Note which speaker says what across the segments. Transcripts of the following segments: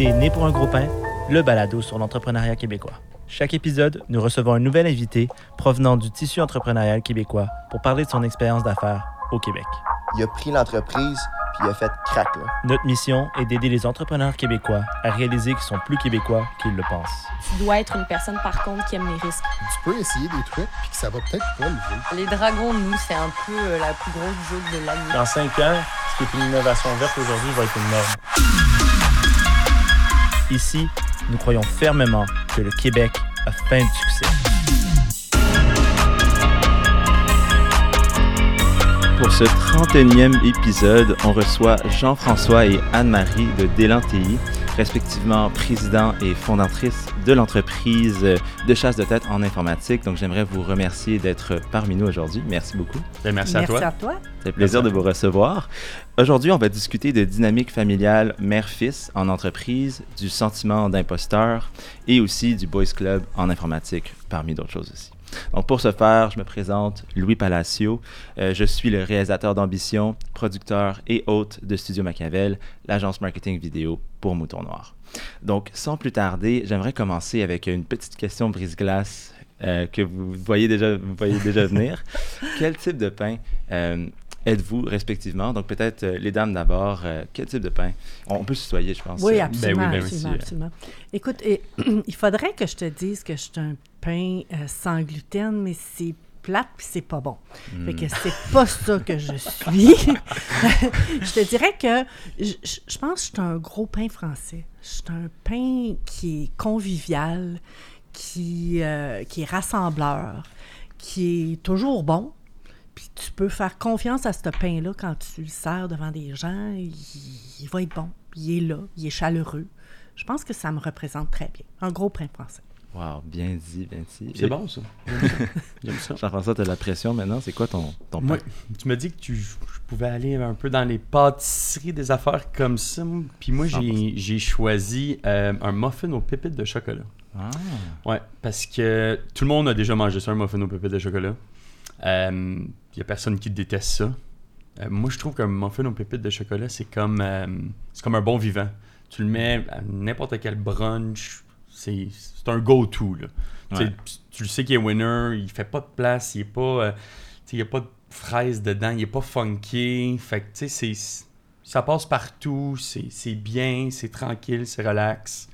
Speaker 1: écoutez Né pour un gros pain, le balado sur l'entrepreneuriat québécois. Chaque épisode, nous recevons un nouvel invité provenant du tissu entrepreneurial québécois pour parler de son expérience d'affaires au Québec.
Speaker 2: Il a pris l'entreprise puis il a fait crack. Là.
Speaker 1: Notre mission est d'aider les entrepreneurs québécois à réaliser qu'ils sont plus québécois qu'ils le pensent.
Speaker 3: Tu dois être une personne, par contre, qui aime les risques.
Speaker 4: Tu peux essayer des trucs puis que ça va peut-être pas lever.
Speaker 3: Les dragons, nous, c'est un peu euh, la plus grosse joke de l'année.
Speaker 5: Dans cinq ans, ce qui est une innovation verte aujourd'hui va être une norme.
Speaker 1: Ici, nous croyons fermement que le Québec a faim de succès. Pour ce 31e épisode, on reçoit Jean-François et Anne-Marie de Délantéi, respectivement président et fondatrice de l'entreprise de chasse de tête en informatique. Donc, j'aimerais vous remercier d'être parmi nous aujourd'hui. Merci beaucoup.
Speaker 5: Ben, merci, à toi.
Speaker 6: à toi.
Speaker 1: C'est un plaisir de vous recevoir. Aujourd'hui, on va discuter de dynamique familiale mère-fils en entreprise, du sentiment d'imposteur et aussi du Boys Club en informatique, parmi d'autres choses aussi. Donc pour ce faire, je me présente Louis Palacio. Euh, je suis le réalisateur d'Ambition, producteur et hôte de Studio Machiavel, l'agence marketing vidéo pour Mouton Noir. Donc sans plus tarder, j'aimerais commencer avec une petite question brise-glace euh, que vous voyez déjà, vous voyez déjà venir. Quel type de pain euh, êtes-vous respectivement? Donc peut-être euh, les dames d'abord, euh, quel type de pain? On, on peut se tutoyer, je pense.
Speaker 6: Oui,
Speaker 1: Euh,
Speaker 6: absolument.
Speaker 5: ben oui,
Speaker 6: absolument,
Speaker 5: euh.
Speaker 6: Écoute, et, il faudrait que je te dise que je suis un pain euh, sans gluten, mais c'est plate puis c'est pas bon. Fait que c'est pas ça que je suis. je te dirais que je, je- je pense que je suis un gros pain français. Je suis un pain qui est convivial, qui, euh, qui est rassembleur, qui est toujours bon. Puis tu peux faire confiance à ce pain-là quand tu le sers devant des gens. Il, il va être bon. Il est là. Il est chaleureux. Je pense que ça me représente très bien. Un gros pain français.
Speaker 1: Wow, bien dit, bien dit.
Speaker 5: C'est bon, ça. J'aime ça.
Speaker 1: Jean-François, tu as de la pression maintenant? C'est quoi ton, ton
Speaker 5: Moi,
Speaker 1: pain?
Speaker 5: tu m'as dit que tu, je pouvais aller un peu dans les pâtisseries, des affaires comme ça. Puis moi, j'ai j'ai choisi euh, un muffin aux pépites de chocolat.
Speaker 1: Ah,
Speaker 5: Ouais, parce que tout le monde a déjà mangé ça, un muffin aux pépites de chocolat. Il y a personne qui déteste ça. Euh, moi, je trouve qu'un muffin aux pépites de chocolat, c'est comme, euh, c'est comme un bon vivant. Tu le mets à n'importe quel brunch, c'est c'est un go-to. là. Tu
Speaker 1: Ouais.
Speaker 5: Le sais qu'il est winner, il fait pas de place, il pas, euh, a pas de fraises dedans, il est pas funky. Fait que, tu sais, c'est- ça passe partout, c'est c'est bien, c'est tranquille, c'est relax.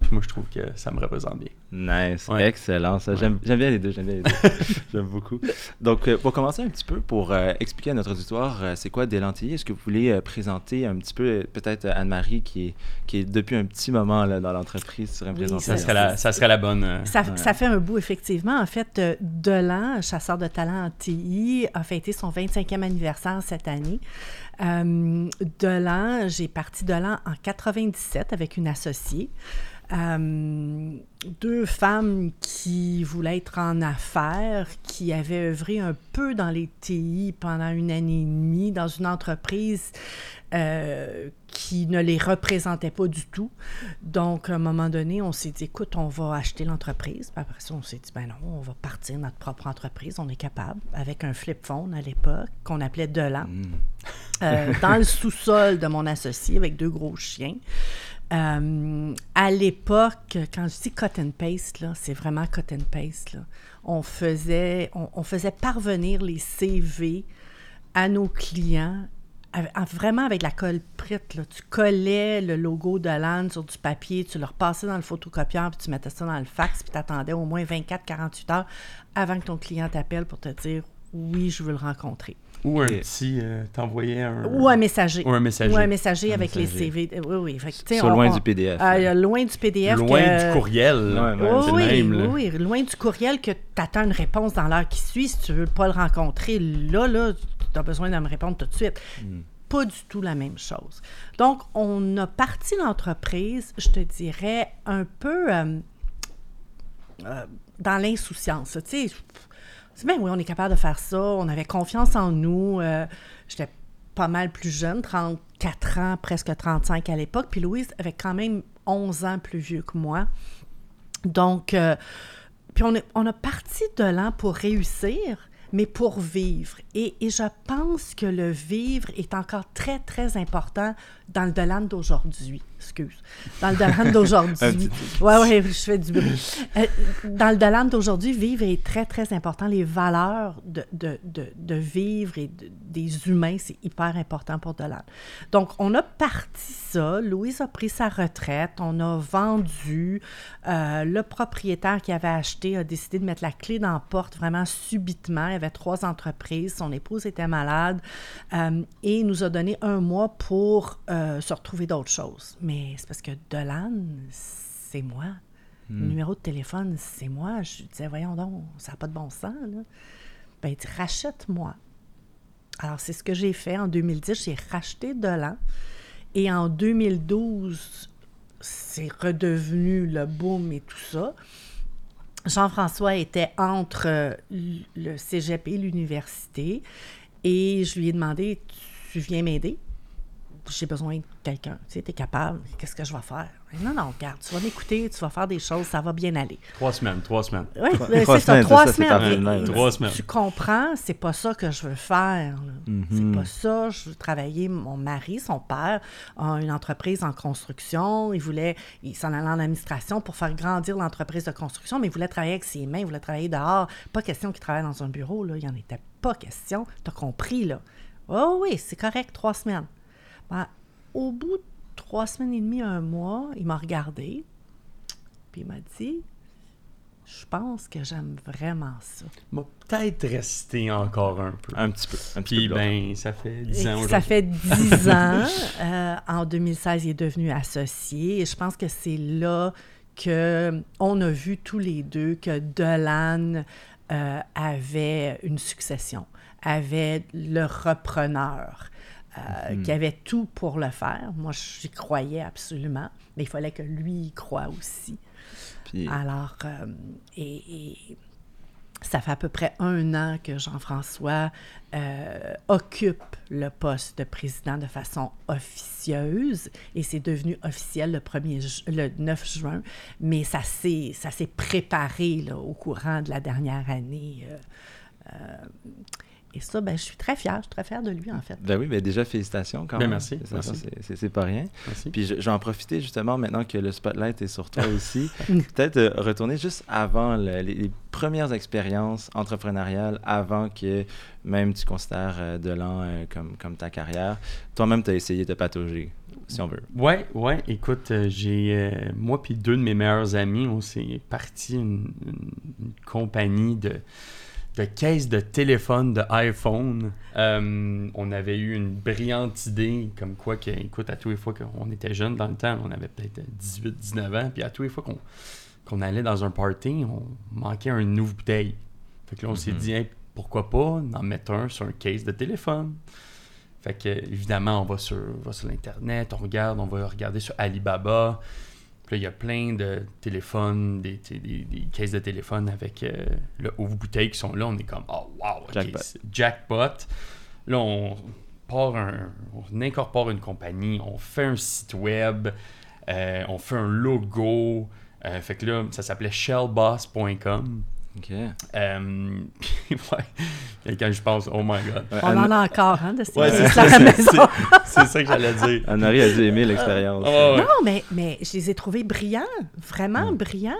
Speaker 5: Puis moi, je trouve que ça me représente bien.
Speaker 1: Nice,
Speaker 5: Ouais.
Speaker 1: excellent. Ça, j'aime, bien les deux, j'aime bien les deux. j'aime beaucoup. Donc, euh, pour commencer un petit peu, pour euh, expliquer à notre auditoire, euh, c'est quoi Délantilly, est-ce que vous voulez euh, présenter un petit peu, peut-être Anne-Marie, qui est, qui est depuis un petit moment là, dans l'entreprise, sur un
Speaker 6: Oui,
Speaker 5: Ça serait la, ça serait la bonne. euh,
Speaker 6: Ça,
Speaker 1: Ouais.
Speaker 6: ça fait un bout, effectivement. En fait, Delan, chasseur de talent en TI, a fêté son 25e anniversaire cette année. Euh, Delan, j'ai parti Delan en 97 avec une associée. Euh, deux femmes qui voulaient être en affaires, qui avaient œuvré un peu dans les TI pendant une année et demie dans une entreprise euh, qui ne les représentait pas du tout. Donc, à un moment donné, on s'est dit, écoute, on va acheter l'entreprise. Puis après ça, on s'est dit, ben non, on va partir notre propre entreprise. On est capable, avec un flip phone à l'époque, qu'on appelait Delan, euh, dans le sous-sol de mon associé avec deux gros chiens. Euh, à l'époque, quand je dis cut and paste, c'est vraiment cut and paste. On, faisait, on, faisait parvenir les CV à nos clients vraiment avec la colle prête. Tu collais le logo de l'âne sur du papier, tu le repassais dans le photocopieur, puis tu mettais ça dans le fax, puis tu attendais au moins 24-48 heures avant que ton client t'appelle pour te dire oui, je veux le rencontrer.
Speaker 5: Ou un
Speaker 1: Et-
Speaker 5: petit. euh, T'envoyais un.
Speaker 6: Ou un messager.
Speaker 5: Ou un messager.
Speaker 6: Ou un messager
Speaker 1: Un
Speaker 6: avec les. CV. Oui, oui. On-
Speaker 1: loin
Speaker 6: on-
Speaker 1: du PDF.
Speaker 6: Ah, loin du PDF.
Speaker 5: Loin
Speaker 6: que-
Speaker 5: du courriel.
Speaker 1: Ouais, ouais,
Speaker 6: Oui, oui,
Speaker 5: même, là.
Speaker 6: oui, loin du courriel que tu attends une réponse dans l'heure qui suit. Si tu veux pas le rencontrer, là, là, tu as besoin de me répondre tout de suite.
Speaker 1: Hmm.
Speaker 6: Pas du tout la même chose. Donc, on a parti l'entreprise, je te dirais, un peu euh, euh, dans l'insouciance. Tu sais, bien, oui, on est capable de faire ça. On avait confiance en nous. Euh, J'étais pas mal plus jeune, 34 ans, presque 35 à l'époque. Puis Louise avait quand même 11 ans plus vieux que moi. Donc, euh, puis on, est- on a parti de là pour réussir, mais pour vivre. Et, je pense que le vivre est encore très, très important dans le Delan d'aujourd'hui. Excuse. Dans le Dolan d'aujourd'hui. Oui, oui, je fais du bruit. Euh, dans le Dolan d'aujourd'hui, vivre est très, très important. Les valeurs de, de, de, de vivre et de- des humains, c'est hyper important pour Dolan. Donc, on a parti ça. Louise a pris sa retraite. On a vendu. Euh, le propriétaire qui avait acheté a décidé de mettre la clé dans la porte vraiment subitement. Il y avait trois entreprises. Son épouse était malade. euh, et il nous a donné un mois pour se retrouver d'autres choses. Mais c'est parce que Dolan, c'est moi. Le numéro de téléphone, c'est moi. Je lui disais, voyons donc, ça n'a pas de bon sens. Là. Ben, rachète-moi. Alors, c'est ce que j'ai fait en 2010. J'ai racheté Dolan. Et en 2012, c'est redevenu le boom et tout ça. Jean-François était entre euh, le cégep et l'université. Et je lui ai demandé, tu viens m'aider? J'ai besoin de quelqu'un. Tu sais, es capable. Qu'est-ce que je vais faire? Non, non, regarde, tu vas m'écouter, tu vas faire des choses, ça va bien aller.
Speaker 5: Trois semaines, trois semaines.
Speaker 6: Oui,
Speaker 1: Trois-
Speaker 6: c'est
Speaker 1: trois
Speaker 6: ça,
Speaker 1: semaines,
Speaker 6: trois
Speaker 1: ça,
Speaker 6: semaines.
Speaker 5: Trois
Speaker 6: tu-
Speaker 5: semaines.
Speaker 6: Tu comprends, c'est pas ça que je veux faire.
Speaker 1: Mhm.
Speaker 6: C'est pas ça. Je veux travailler. Mon mari, son père, a une entreprise en construction. Il voulait, il s'en allait en administration pour faire grandir l'entreprise de construction, mais il voulait travailler avec ses mains, il voulait travailler dehors. Pas question qu'il travaille dans un bureau, là. Il n'y en était pas question. T'as compris, là. Oh oui, c'est correct, trois semaines. Ben, au bout de trois semaines et demie, un mois, il m'a regardé, puis il m'a dit Je pense que j'aime vraiment ça.
Speaker 5: Va peut-être rester encore un peu.
Speaker 1: Un petit peu. Un petit
Speaker 5: Puis,
Speaker 1: peu.
Speaker 5: ben, ça fait 10 ans
Speaker 6: ça fait dix ans. Euh, en 2016, il est devenu associé. Et je pense que c'est là que on a vu tous les deux que Dolan euh, avait une succession, avait le repreneur, euh, qui avait tout pour le faire. Moi, j'y croyais absolument, mais il fallait que lui y croie aussi.
Speaker 1: Puis,
Speaker 6: Alors, euh, et, et ça fait à peu près un an que Jean-François euh, occupe le poste de président de façon officieuse et c'est devenu officiel le, 1er ju- le 9 juin, mais ça s'est, ça s'est préparé là, au courant de la dernière année. euh, et ça, ben, je suis très fière, je suis très fière de lui en fait.
Speaker 1: ben oui, ben déjà, félicitations quand
Speaker 5: Ben,
Speaker 1: même.
Speaker 5: merci,
Speaker 1: c'est- pas rien.
Speaker 5: Merci.
Speaker 1: Puis je, je vais en profiter justement maintenant que le spotlight est sur toi aussi. Peut-être euh, retourner juste avant le- les, les premières expériences entrepreneuriales, avant que même tu considères euh, Delan euh, comme, comme ta carrière. Toi-même, tu as essayé de patauger, si on veut.
Speaker 5: Ouais, ouais, écoute, euh, j'ai. euh, moi puis deux de mes meilleurs amis, on s'est parti une, une- une compagnie de, de caisses de téléphone de iPhone. Euh, on avait eu une brillante idée, comme quoi que, écoute, à tous les fois qu'on était jeunes dans le temps, on avait peut-être 18, 19 ans, puis à tous les fois qu'on allait dans un party, on manquait une nouvelle bouteille. Fait que là, on s'est
Speaker 1: Mhm.
Speaker 5: dit, Hey, pourquoi pas en mettre un sur un case de téléphone? Fait que, évidemment, on va sur, on va sur l'Internet, on regarde, on va regarder sur Alibaba. Puis là, il y a plein de téléphones, des, caisses de téléphone avec euh, le ouvre-bouteille qui sont là. On est comme, oh wow,
Speaker 1: Jackpot.
Speaker 5: jackpot. Là, on part un, on incorpore une compagnie, on fait un site web, euh, on fait un logo. Euh, fait que là, ça s'appelait shellboss.com.
Speaker 1: OK.
Speaker 5: Euh, puis ouais, et quand je pense, oh my god.
Speaker 1: Ouais,
Speaker 6: On en a encore, hein, de ces
Speaker 5: Ouais, c'est ça, c'est- ça que j'allais dire.
Speaker 1: Anne-Marie a dû aimer l'expérience.
Speaker 5: Ah, ouais.
Speaker 6: Non, mais, mais je les ai trouvés brillants, vraiment brillants.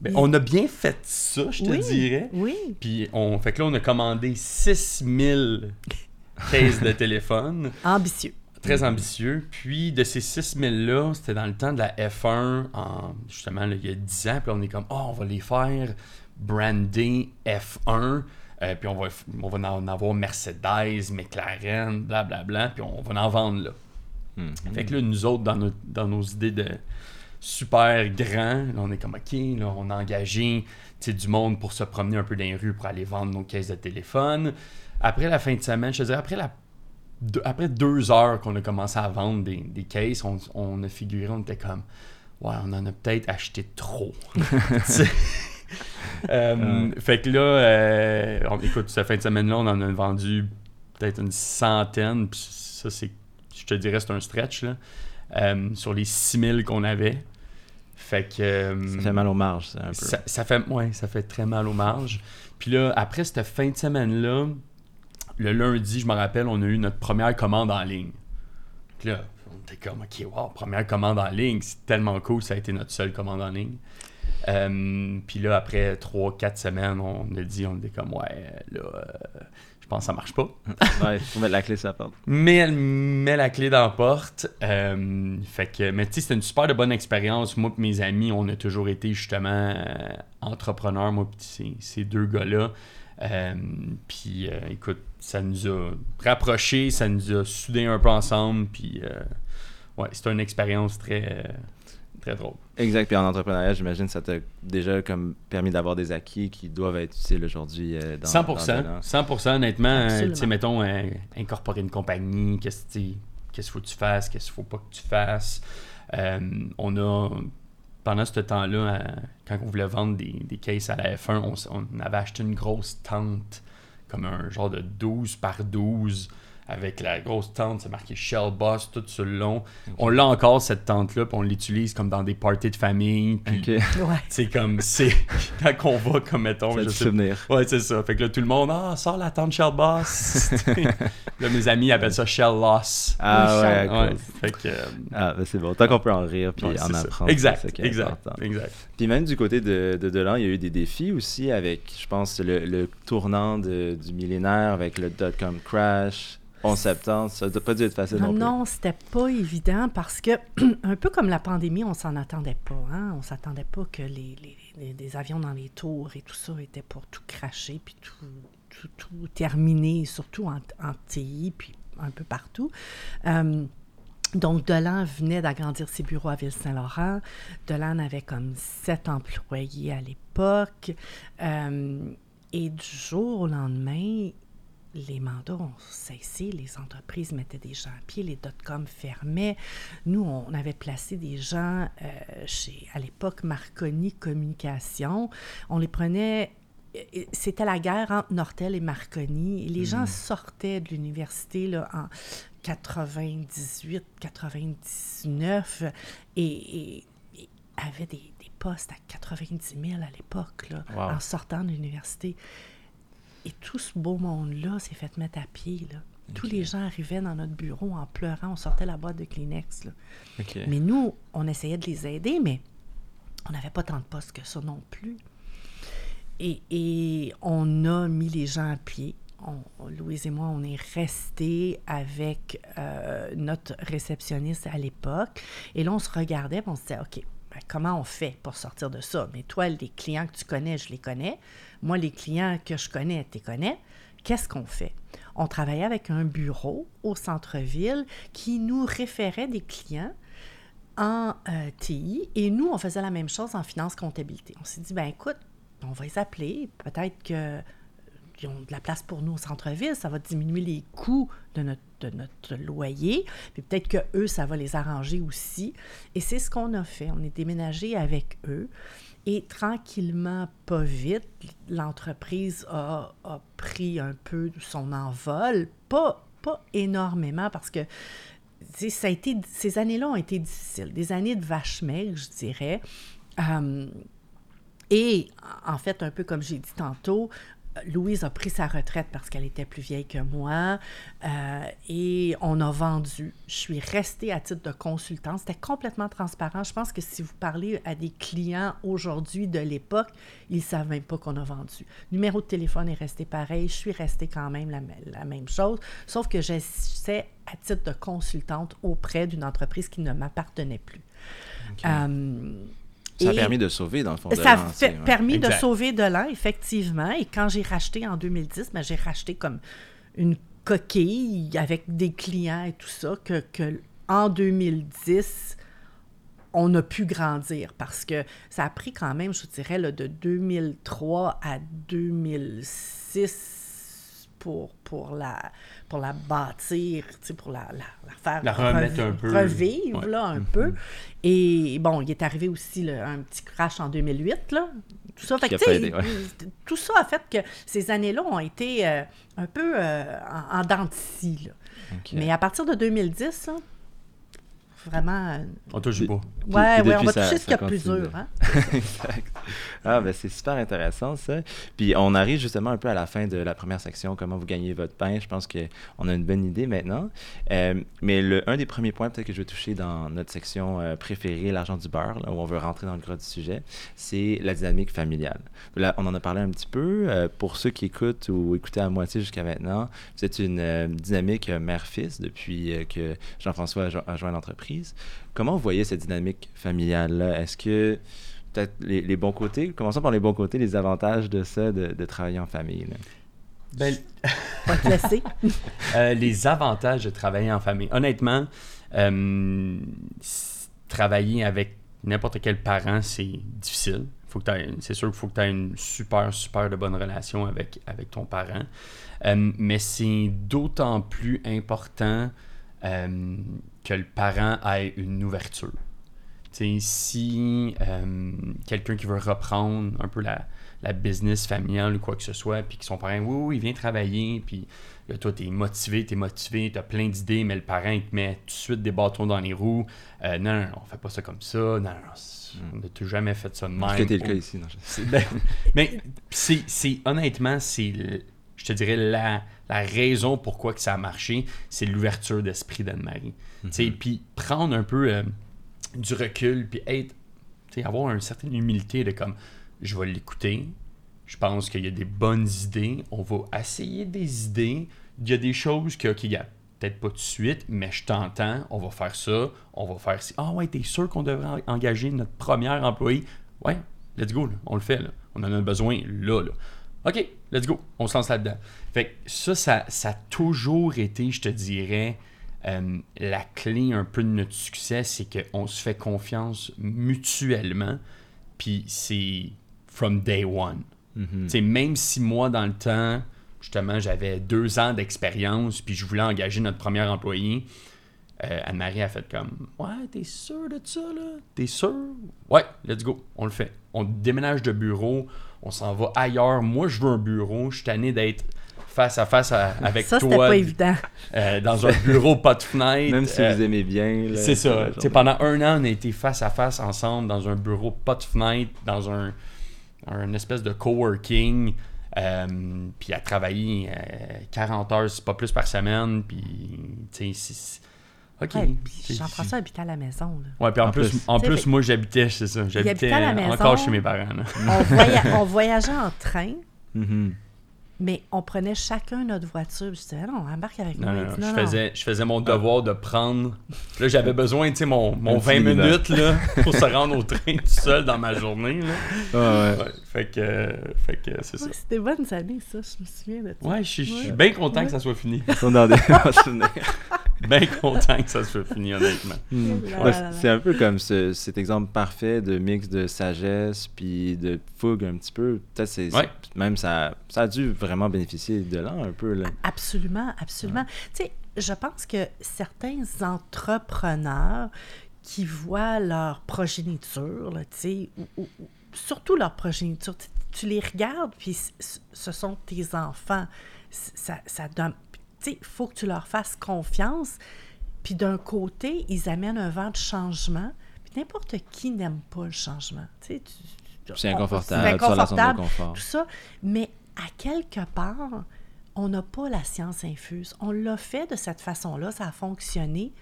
Speaker 5: Ben, on a bien fait ça, je te
Speaker 6: oui,
Speaker 5: dirais.
Speaker 6: Oui.
Speaker 5: Puis on fait que là, on a commandé 6000 cases de téléphone.
Speaker 6: Ambitieux.
Speaker 5: Très ambitieux. Puis de ces 6000-là, c'était dans le temps de la F1, en, justement, là, il y a 10 ans. Puis là, on est comme, oh, on va les faire brander F1. euh, puis on va, on va en avoir Mercedes, McLaren, blablabla. Puis on va en vendre là.
Speaker 1: Mhm.
Speaker 5: Fait que là, nous autres, dans nos, dans nos idées de super grand, là, on est comme, OK, là, on a engagé du monde pour se promener un peu dans les rues pour aller vendre nos caisses de téléphone. Après la fin de semaine, je te dirais, après, la, après deux heures qu'on a commencé à vendre des, des caisses, on, on a figuré, on était comme, ouais, on en a peut-être acheté trop. Sais. Euh, Fait que là, euh, on- écoute, cette fin de semaine-là, on en a vendu peut-être une centaine. Puis ça, c'est, je te dirais, c'est un stretch là, euh, sur les 6000 qu'on avait. Fait que. euh,
Speaker 1: Ça fait mal aux marges, ça, un peu.
Speaker 5: ça, ça fait, ouais, ça fait très mal aux marges. Puis là, après cette fin de semaine-là, le lundi, je me rappelle, on a eu notre première commande en ligne. Puis là, on était comme, OK, wow, première commande en ligne, c'est tellement cool, ça a été notre seule commande en ligne. Euh, puis là, après 3-4 semaines, on a dit, on était comme, ouais, là, euh, je pense que ça marche pas.
Speaker 1: Ouais, faut mettre la clé sur la porte.
Speaker 5: Mais elle met la clé dans la porte. Euh, fait que, mais tu sais, c'était une super de bonne expérience. Moi et mes amis, on a toujours été justement euh, entrepreneurs, moi et ces, ces deux gars-là. Puis écoute, ça nous a rapprochés, ça nous a soudés un peu ensemble. Puis ouais, c'était une expérience très, très drôle.
Speaker 1: Exact. Puis en entrepreneuriat, j'imagine que ça t'a déjà comme permis d'avoir des acquis qui doivent être utiles aujourd'hui euh, dans
Speaker 5: 100%,
Speaker 1: dans Delan.
Speaker 5: 100%, honnêtement, euh, tu sais, mettons, euh, incorporer une compagnie, qu'est-ce qu'il faut que tu fasses, qu'est-ce qu'il faut pas que tu fasses. Euh, on a, pendant ce temps-là, euh, quand on voulait vendre des, des cases à la F1, on, on avait acheté une grosse tente, comme un genre de 12 par 12, avec la grosse tente, c'est marqué Shell Boss tout sur le long. On l'a encore, cette tente-là, puis on l'utilise comme dans des parties de famille. C'est comme, c'est quand on va, comme mettons,
Speaker 1: Ça
Speaker 5: je sais
Speaker 1: souvenir.
Speaker 5: Ouais, c'est ça. Fait que là, tout le monde, ah, sors la tente Shell Boss. là, mes amis appellent ça Shell Loss.
Speaker 1: Ah ouais,
Speaker 5: fait que. euh,
Speaker 1: Ah, ben c'est bon. Tant qu'on peut en rire puis
Speaker 5: ouais,
Speaker 1: en apprendre.
Speaker 5: Exact, exact, exact.
Speaker 1: Puis même du côté de, de Delan, il y a eu des défis aussi avec, je pense, le, le tournant de- du millénaire avec le dot-com crash, 11 septembre. Ça doit pas dû être facile non,
Speaker 6: Non,
Speaker 1: plus.
Speaker 6: non, c'était pas évident parce que, un peu comme la pandémie, on s'en attendait pas. Hein? On s'attendait pas que les, les- avions dans les tours et tout ça étaient pour tout cracher puis tout, tout, tout terminer, surtout en, en TI puis un peu partout. Euh, donc, Delan venait d'agrandir ses bureaux à Ville-Saint-Laurent. Delan avait comme sept employés à l'époque. Euh, et du jour au lendemain, les mandats ont cessé, les entreprises mettaient des gens à pied, les dot-com fermaient. Nous, on avait placé des gens euh, chez, à l'époque, Marconi Communication. On les prenait. C'était la guerre entre Nortel et Marconi. Les gens sortaient de l'université là, en 98, 99 et, et- et avaient des, des postes à 90 000 à l'époque,
Speaker 1: Wow.
Speaker 6: en sortant de l'université. Et tout ce beau monde-là s'est fait mettre à pied. Là. Tous les gens arrivaient dans notre bureau en pleurant. On sortait la boîte de Kleenex. là. Mais nous, on essayait de les aider, mais on n'avait pas tant de postes que ça non plus. Et, et on a mis les gens à pied. On- Louise et moi, on est restés avec euh, notre réceptionniste à l'époque. Et là, on se regardait et on se disait, OK, ben, comment on fait pour sortir de ça? Mais toi, les clients que tu connais, je les connais. Moi, les clients que je connais, tu connais. Qu'est-ce qu'on fait? On travaillait avec un bureau au centre-ville qui nous référait des clients en euh, TI et nous, on faisait la même chose en finance comptabilité. On s'est dit, ben écoute, on va les appeler, peut-être que ils ont de la place pour nous au centre-ville, ça va diminuer les coûts de notre, de notre loyer, puis peut-être que eux, ça va les arranger aussi. Et c'est ce qu'on a fait. On est déménagé avec eux. Et tranquillement, pas vite, l'entreprise a, a pris un peu son envol. Pas, pas énormément parce que ça a été, ces années-là ont été difficiles. Des années de vache maigre, je dirais. Euh, et en fait, un peu comme j'ai dit tantôt, Louise a pris sa retraite parce qu'elle était plus vieille que moi euh, et on a vendu. Je suis restée à titre de consultante. C'était complètement transparent. Je pense que si vous parlez à des clients aujourd'hui de l'époque, ils ne savent même pas qu'on a vendu. Le numéro de téléphone est resté pareil. Je suis restée quand même la, la même chose, sauf que j'essaie à titre de consultante auprès d'une entreprise qui ne m'appartenait plus. Euh,
Speaker 1: Ça a permis de sauver, dans le fond.
Speaker 6: ça a
Speaker 1: ouais.
Speaker 6: permis
Speaker 5: Exact.
Speaker 6: de sauver de l'an, effectivement. Et quand j'ai racheté en 2010, ben, j'ai racheté comme une coquille avec des clients et tout ça, que, que en 2010, on a pu grandir parce que ça a pris quand même, je dirais, là, de 2003 à 2006 pour, pour, la, pour la bâtir, tu sais, pour la, la, la faire
Speaker 5: La remettre un peu.
Speaker 6: revivre
Speaker 5: Ouais. Mm-hmm.
Speaker 6: là, un peu. Et bon, il est arrivé aussi là, un petit crash en 2008. Là. Tout ça, fait que,
Speaker 1: ouais.
Speaker 6: tout ça a fait que ces années-là ont été euh, un peu euh, en, en dents de scie, là.
Speaker 1: Ok.
Speaker 6: Mais à partir de 2010, là, vraiment. euh,
Speaker 5: On touche pas.
Speaker 6: Ouais,
Speaker 1: puis
Speaker 6: ouais, on va
Speaker 1: ça-
Speaker 6: toucher ce qu'il y a de plus dur. Hein?
Speaker 1: exact. Ah, ben c'est super intéressant ça. Puis on arrive justement un peu à la fin de la première section, comment vous gagnez votre pain. Je pense qu'on a une bonne idée maintenant. Euh, mais le, un des premiers points peut-être que je vais toucher dans notre section euh, préférée, l'argent du beurre, là, où on veut rentrer dans le gras du sujet, c'est la dynamique familiale. Là, on en a parlé un petit peu. Euh, pour ceux qui écoutent ou écoutaient à moitié jusqu'à maintenant, êtes une euh, dynamique mère-fils depuis euh, que Jean-François a, jo- a joint l'entreprise. Comment vous voyez cette dynamique familiale-là? Est-ce que peut-être les, les bons côtés, commençons par les bons côtés, les avantages de ça, de, de travailler en famille. là.
Speaker 5: Ben. Euh, les avantages de travailler en famille. Honnêtement, euh, travailler avec n'importe quel parent, c'est difficile. Faut que t'aies- c'est sûr qu'il faut que tu aies une super, super de bonne relation avec, avec ton parent. Euh, mais c'est d'autant plus important euh, que le parent ait une ouverture. Tu sais, si euh, quelqu'un qui veut reprendre un peu la, la business familiale ou quoi que ce soit, puis que son parent, oui, oui, il vient travailler, puis là, toi, t'es motivé, t'es motivé, t'as plein d'idées, mais le parent, il te met tout de suite des bâtons dans les roues. Euh, non, non, non, on fait pas ça comme ça. Non, non, c'est- on n'a jamais fait ça de même.
Speaker 1: T'es le cas ici? Non, je-
Speaker 5: ben, c'est, c'est- honnêtement, c'est, je te dirais, la, la raison pourquoi que ça a marché, c'est l'ouverture d'esprit d'Anne-Marie. Sais, Puis prendre un peu euh, du recul, puis être, avoir une certaine humilité de comme, je vais l'écouter, je pense qu'il y a des bonnes idées, on va essayer des idées, il y a des choses que, OK, a peut-être pas tout de suite, mais je t'entends, on va faire ça, on va faire ci. Ah ouais, t'es sûr qu'on devrait en- engager notre premier employé? Ouais, let's go, là, on le fait, là. on en a besoin là, là. OK, let's go, on se lance là-dedans. Fait que ça, ça, ça a toujours été, je te dirais, euh, la clé un peu de notre succès, c'est qu'on se fait confiance mutuellement, puis c'est from day one. Sais, même si moi, dans le temps, justement, j'avais deux ans d'expérience, puis je voulais engager notre premier employé, euh, Anne-Marie a fait comme Ouais, t'es sûr de ça, là? T'es sûr Ouais, let's go, on le fait. On déménage de bureau, on s'en va ailleurs. Moi, je veux un bureau, je suis tanné d'être face à face à- avec
Speaker 6: Ça, c'était
Speaker 5: toi
Speaker 6: pas évident.
Speaker 5: euh, dans un bureau pas de fenêtre.
Speaker 1: Même si
Speaker 5: euh,
Speaker 1: vous aimez bien.
Speaker 5: c'est ça. pendant un an, on a été face à face ensemble dans un bureau pas de fenêtre, dans un, un espèce de coworking. euh, puis à travailler euh, 40 heures, c'est pas plus par semaine. Puis, tu sais. OK.
Speaker 6: Ouais, Jean-François habitait à la maison. là.
Speaker 5: Ouais, puis en,
Speaker 1: En
Speaker 5: plus,
Speaker 1: plus.
Speaker 5: en plus
Speaker 6: fait-
Speaker 5: moi, j'habitais, c'est ça. J'habitais encore chez mes parents. là.
Speaker 6: On, voya- on voyageait en train,
Speaker 1: Mhm.
Speaker 6: mais on prenait chacun notre voiture. Je disais, non, embarque avec moi.
Speaker 5: non, je,
Speaker 6: non,
Speaker 5: faisais, je faisais mon devoir de prendre. Là, j'avais besoin, tu sais, mon, mon
Speaker 1: Un
Speaker 5: 20
Speaker 1: petit minute.
Speaker 5: minutes là, pour se rendre au train tout seul dans ma journée. Là.
Speaker 1: Ah ouais.
Speaker 5: Ouais, fait que, euh, fait que c'est ça.
Speaker 6: C'était bonnes années, ça. Je me souviens de ça.
Speaker 5: Ouais, je suis- bien content
Speaker 6: Ouais.
Speaker 5: que ça soit fini.
Speaker 1: Ils
Speaker 5: Bien content que ça soit fini, honnêtement.
Speaker 1: Hmm. C'est un peu comme ce- cet exemple parfait de mix de sagesse puis de fougue un petit peu. Peut-être c'est
Speaker 5: Ouais.
Speaker 1: même ça, ça a dû vraiment bénéficier de là un peu là.
Speaker 6: Absolument, absolument. Tu sais, je pense que certains entrepreneurs qui voient leur progéniture, là, tu sais, ou, ou- ou- surtout leur progéniture, tu, tu les regardes, puis ce sont tes enfants. Ça, ça donne... Il faut que tu leur fasses confiance. Puis d'un côté, ils amènent un vent de changement. Puis n'importe qui n'aime pas le changement. Tu
Speaker 1: C'est
Speaker 6: on-
Speaker 1: inconfortable,
Speaker 6: inconfortable,
Speaker 1: confort.
Speaker 6: tout ça. Mais à quelque part, on n'a pas la science infuse. On l'a fait de cette façon-là, ça a fonctionné,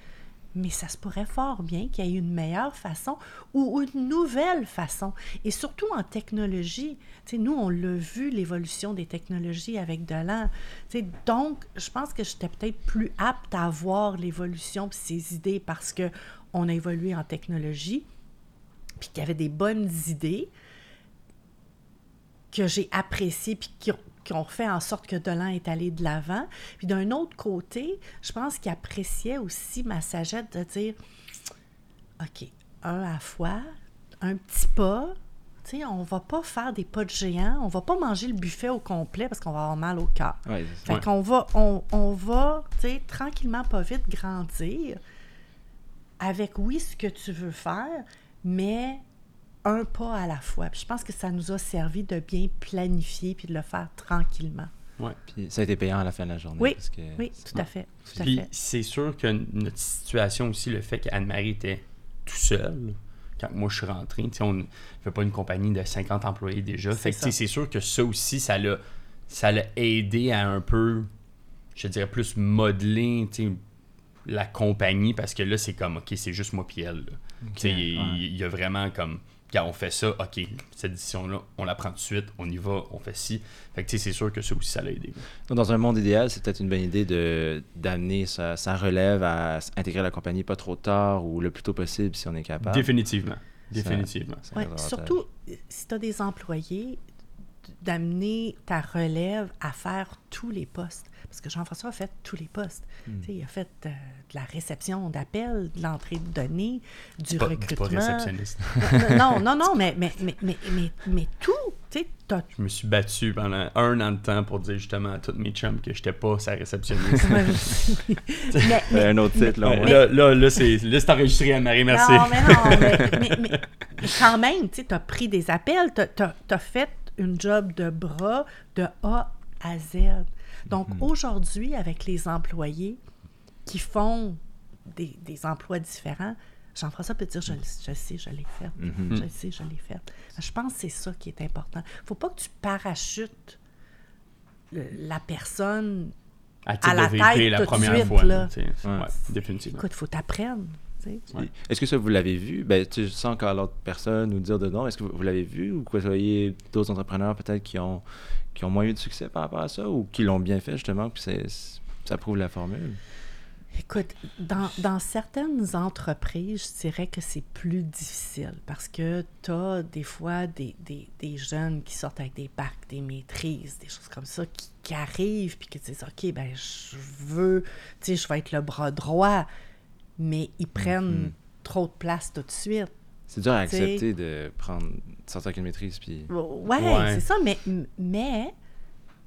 Speaker 6: mais ça se pourrait fort bien qu'il y ait une meilleure façon ou une nouvelle façon. Et surtout en technologie. Tu sais, nous, on l'a vu, l'évolution des technologies avec Delan. Tu sais, donc, je pense que j'étais peut-être plus apte à voir l'évolution et ces idées parce que on a évolué en technologie, puis qu'il y avait des bonnes idées que j'ai appréciées puis qui ont, qui ont fait en sorte que Dolan est allé de l'avant. Puis d'un autre côté, je pense qu'il appréciait aussi ma sagesse de dire OK, un à la fois, un petit pas. Tu sais, on va pas faire des pas de géant, on va pas manger le buffet au complet parce qu'on va avoir mal au cœur.
Speaker 1: Ouais.
Speaker 6: Fait qu'on va, on, on va, tu sais, tranquillement, pas vite, grandir avec, oui, ce que tu veux faire, mais un pas à la fois. Puis je pense que ça nous a servi de bien planifier puis de le faire tranquillement.
Speaker 1: Puis ça a été payant à la fin de la journée.
Speaker 6: Oui,
Speaker 1: parce que-
Speaker 6: Oui, tout à fait. Tout à
Speaker 5: Puis c'est sûr que notre situation aussi, le fait qu'Anne-Marie était tout seule, quand moi je suis rentré, tu sais, on ne fait pas une compagnie de 50 employés déjà. Fait que, tu sais,
Speaker 6: ça.
Speaker 5: c'est sûr que ça aussi, ça l'a, ça l'a aidé à un peu, je dirais, plus modeler tu sais, la compagnie parce que là, c'est comme, OK, c'est juste moi puis elle. là. Tu sais, il,
Speaker 1: ouais.
Speaker 5: il y a vraiment comme, quand on fait ça, OK, cette décision-là, on la prend tout de suite, on y va, on fait ci. Fait que tu sais, c'est sûr que ça aussi, ça l'a aidé.
Speaker 1: Donc, dans un monde idéal, c'est peut-être une bonne idée de d'amener sa, sa relève à intégrer la compagnie pas trop tard ou le plus tôt possible si on est capable.
Speaker 5: Définitivement. Définitivement.
Speaker 1: Ça
Speaker 6: Ouais, surtout, euh, si tu as des employés, d'amener ta relève à faire tous les postes. Parce que Jean-François a fait tous les postes.
Speaker 1: Hmm.
Speaker 6: Tu sais, Il a fait euh, de la réception d'appels, de l'entrée de données, du
Speaker 5: Pas,
Speaker 6: recrutement.
Speaker 5: pas réceptionniste.
Speaker 6: non, non, non, mais, mais, mais, mais, mais, mais tout. Tu sais, t'as
Speaker 5: Je me suis battu pendant un an de temps pour dire justement à tous mes chums que j'étais pas sa réceptionniste.
Speaker 6: mais, mais-
Speaker 1: un autre titre, là.
Speaker 5: là, là, là, c'est, là, c'est enregistré, Anne-Marie, merci.
Speaker 6: Non, mais non, mais, mais- mais- mais quand même, tu as pris des appels, tu as, fait une job de bras de A à Z. Donc aujourd'hui, avec les employés qui font des, des emplois différents, Jean-François peut dire, je, je sais, je l'ai fait.
Speaker 1: Mhm.
Speaker 6: Je le sais, je l'ai fait. Je pense que c'est ça qui est important. faut pas que tu parachutes le- la personne.
Speaker 5: À
Speaker 6: à la tête
Speaker 5: la
Speaker 6: tout
Speaker 5: première
Speaker 6: suite,
Speaker 5: fois.
Speaker 6: là.
Speaker 1: Ouais,
Speaker 5: définitivement.
Speaker 6: Écoute, il faut t'apprendre.
Speaker 5: Ouais.
Speaker 1: Est-ce que ça, vous l'avez vu? Ben, tu sens encore l'autre personne ou dire de non. Est-ce que vous, vous l'avez vu ou que vous voyez d'autres entrepreneurs peut-être qui ont, qui ont moins eu de succès par rapport à ça ou qui l'ont bien fait justement, puis c'est- c'est- ça prouve la formule?
Speaker 6: Écoute, dans, dans certaines entreprises, je dirais que c'est plus difficile parce que tu as des fois des, des, des jeunes qui sortent avec des bacs, des maîtrises, des choses comme ça, qui, qui arrivent puis qui disent OK, ben je veux, tu sais, je vais être le bras droit, mais ils prennent
Speaker 1: Mhm.
Speaker 6: trop de place tout de suite.
Speaker 1: C'est dur à accepter de prendre, de sortir avec une maîtrise, puis...
Speaker 6: Ouais,
Speaker 5: Ouais.
Speaker 6: c'est ça, mais, mais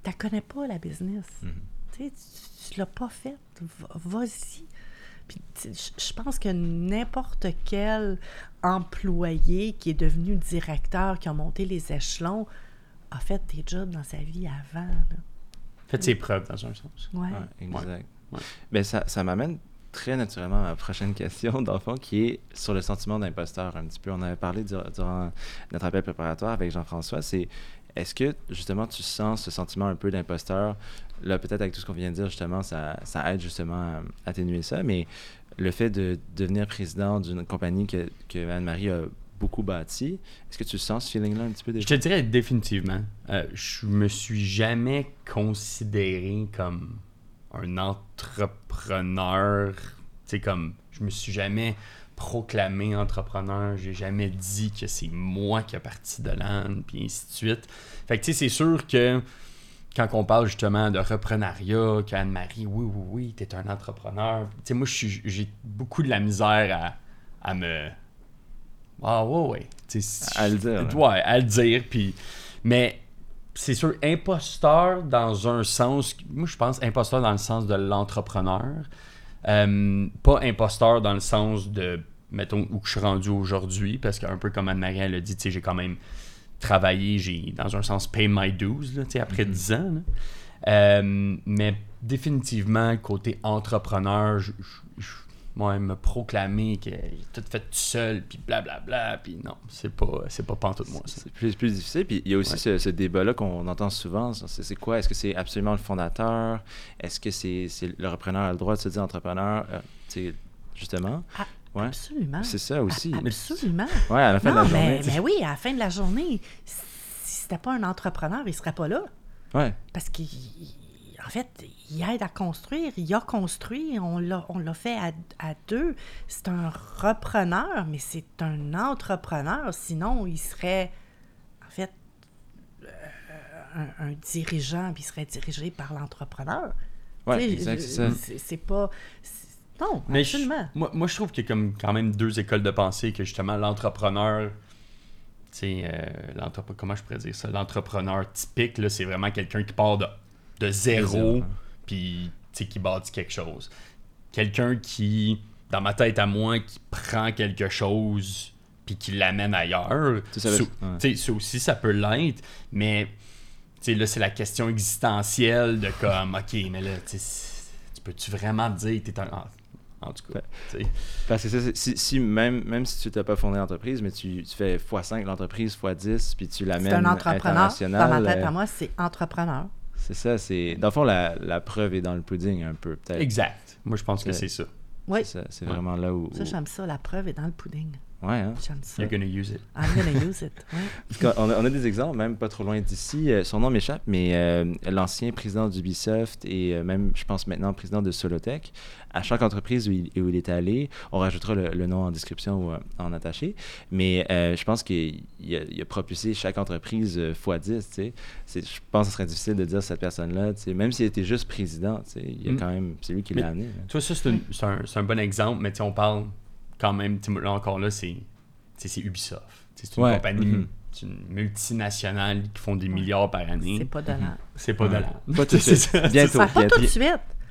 Speaker 6: tu connais pas la business.
Speaker 1: Mhm.
Speaker 6: Tu tu, tu l'as pas faite. Va- Vas-y. Puis je pense que n'importe quel employé qui est devenu directeur, qui a monté les échelons, a fait des jobs dans sa vie avant. là.
Speaker 5: Faites ses preuves dans un sens.
Speaker 6: Ouais.
Speaker 1: Ouais, exact.
Speaker 5: Ouais.
Speaker 1: Ben, ça, ça m'amène très naturellement ma prochaine question, dans le fond, qui est sur le sentiment d'imposteur un petit peu. On avait parlé dur- durant notre appel préparatoire avec Jean-François. C'est est-ce que justement tu sens ce sentiment un peu d'imposteur? Là, peut-être avec tout ce qu'on vient de dire, justement, ça, ça aide justement à atténuer ça. Mais le fait de devenir président d'une compagnie que, que Anne-Marie a beaucoup bâtie, est-ce que tu sens ce feeling-là un petit peu des
Speaker 5: Je te dirais définitivement. euh, je me suis jamais considéré comme un entrepreneur. Tu sais, comme, je me suis jamais proclamé entrepreneur. J'ai jamais dit que c'est moi qui ai parti de l'âne, puis ainsi de suite. Fait que, tu sais, c'est sûr que quand on parle justement de reprenariat, qu'Anne-Marie, oui, oui, oui, t'es un entrepreneur. Tu sais, moi, j'ai beaucoup de la misère à, à me. Ah, ouais, ouais. Tu sais,
Speaker 1: À le dire, là.
Speaker 5: Ouais, à le dire. Puis, mais c'est sûr, imposteur dans un sens. Moi, je pense imposteur dans le sens de l'entrepreneur. Euh, pas imposteur dans le sens de, mettons, où je suis rendu aujourd'hui. Parce qu'un peu comme Anne-Marie elle a dit, tu sais, j'ai quand même travaillé, j'ai, dans un sens, pay my dues, là, tu sais, après 10 ans. là. Euh, mais définitivement, côté entrepreneur, je, je- je- moi, me proclamer que j'ai tout fait tout seul, puis blablabla, puis non, c'est pas, c'est pas pantoute moi.
Speaker 1: C'est plus, plus difficile. Puis il y a aussi
Speaker 5: Ouais.
Speaker 1: ce, ce débat-là qu'on entend souvent. C'est c'est quoi? Est-ce que c'est absolument le fondateur? Est-ce que c'est c'est le repreneur a le droit de se dire entrepreneur? Euh, tu sais, Justement.
Speaker 6: Ah,
Speaker 1: Ouais.
Speaker 6: Absolument.
Speaker 1: C'est ça aussi.
Speaker 6: Absolument.
Speaker 1: Ouais, à la fin
Speaker 6: Non,
Speaker 1: de la
Speaker 6: mais,
Speaker 1: journée. tu sais.
Speaker 6: mais oui, à la fin de la journée, si c'était pas un entrepreneur, il serait pas là.
Speaker 1: Ouais.
Speaker 6: Parce qu'en fait, il aide à construire, il a construit, on l'a, on l'a fait à, à deux. C'est un repreneur, mais c'est un entrepreneur. Sinon, il serait, en fait, euh, un, un dirigeant, puis il serait dirigé par l'entrepreneur.
Speaker 1: Exact, c'est ça.
Speaker 6: C'est, c'est pas. non,
Speaker 5: Mais je-
Speaker 6: absolument.
Speaker 5: moi, moi, je trouve qu'il y a comme quand même deux écoles de pensée que justement l'entrepreneur, tu sais, euh, comment je pourrais dire ça, l'entrepreneur typique, là, c'est vraiment quelqu'un qui part de, de zéro,
Speaker 1: zéro,
Speaker 5: puis tu sais, qui bâtit quelque chose. Quelqu'un qui, dans ma tête à moi, qui prend quelque chose puis qui l'amène ailleurs. Ça-
Speaker 1: ouais.
Speaker 5: ça aussi, ça peut l'être, mais sais, là, c'est la question existentielle de comme, OK, mais là, tu peux-tu vraiment te dire que t'es un. En, en tout cas.
Speaker 1: Parce que ça, c'est- si, si même, même si tu n'as pas fondé l'entreprise, mais tu, tu fais x5 l'entreprise, x10, puis tu
Speaker 6: C'est
Speaker 1: l'amènes
Speaker 6: un entrepreneur. Dans ma tête,
Speaker 1: euh,
Speaker 6: à moi, c'est entrepreneur.
Speaker 1: C'est ça, c'est... Dans le fond, la, la preuve est dans le pudding, un peu, peut-être.
Speaker 5: Exact. Moi, je pense que c'est ça.
Speaker 6: Oui,
Speaker 1: C'est vraiment là où...
Speaker 6: ça, j'aime ça. La preuve est dans le pudding.
Speaker 1: Ouais, hein?
Speaker 6: J'aime ça.
Speaker 5: You're gonna use it.
Speaker 6: I'm gonna use it. Ouais.
Speaker 1: A, on a des exemples, même pas trop loin d'ici. Euh, son nom m'échappe, mais euh, l'ancien président d'Ubisoft et euh, même, je pense maintenant, président de Solotech, à chaque entreprise où il, où il est allé, on rajoutera le, le nom en description ou en attaché, mais euh, je pense qu'il il a, il a propulsé chaque entreprise euh, x10, tu sais. C'est- Je pense que ce serait difficile de dire cette personne-là, tu sais, même s'il était juste président, tu sais, il a
Speaker 5: Mm.
Speaker 1: quand même, c'est lui qui l'a amené. là.
Speaker 5: Tu vois, ça, c'est un, c'est un bon exemple, mais tu sais, on parle quand même, là encore là, c'est Ubisoft. C'est une
Speaker 1: Ouais,
Speaker 5: compagnie, c'est une multinationale qui font des milliards par année.
Speaker 6: C'est pas de l'an.
Speaker 5: C'est pas de l'art.
Speaker 1: Pas tout de
Speaker 5: C'est
Speaker 1: suite. Bientôt.
Speaker 5: c'est ça.
Speaker 6: Pas tout de suite.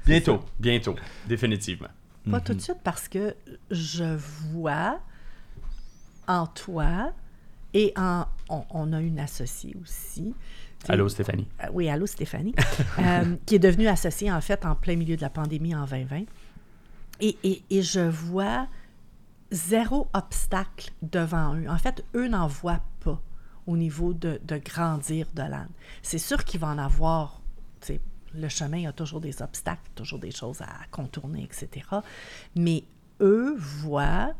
Speaker 5: Bientôt, bientôt, définitivement.
Speaker 6: Pas
Speaker 1: Mhm.
Speaker 6: tout de suite parce que je vois en toi et en. On, on a une associée aussi.
Speaker 5: Allô, Stéphanie.
Speaker 6: euh, oui, allô Stéphanie, euh, qui est devenue associée en fait en plein milieu de la pandémie en 2020. Et, et- et je vois zéro obstacle devant eux. En fait, eux n'en voient pas au niveau de, de grandir de l'âne. C'est sûr qu'il va en avoir, tu sais, le chemin a toujours des obstacles, toujours des choses à contourner, etc. Mais eux voient,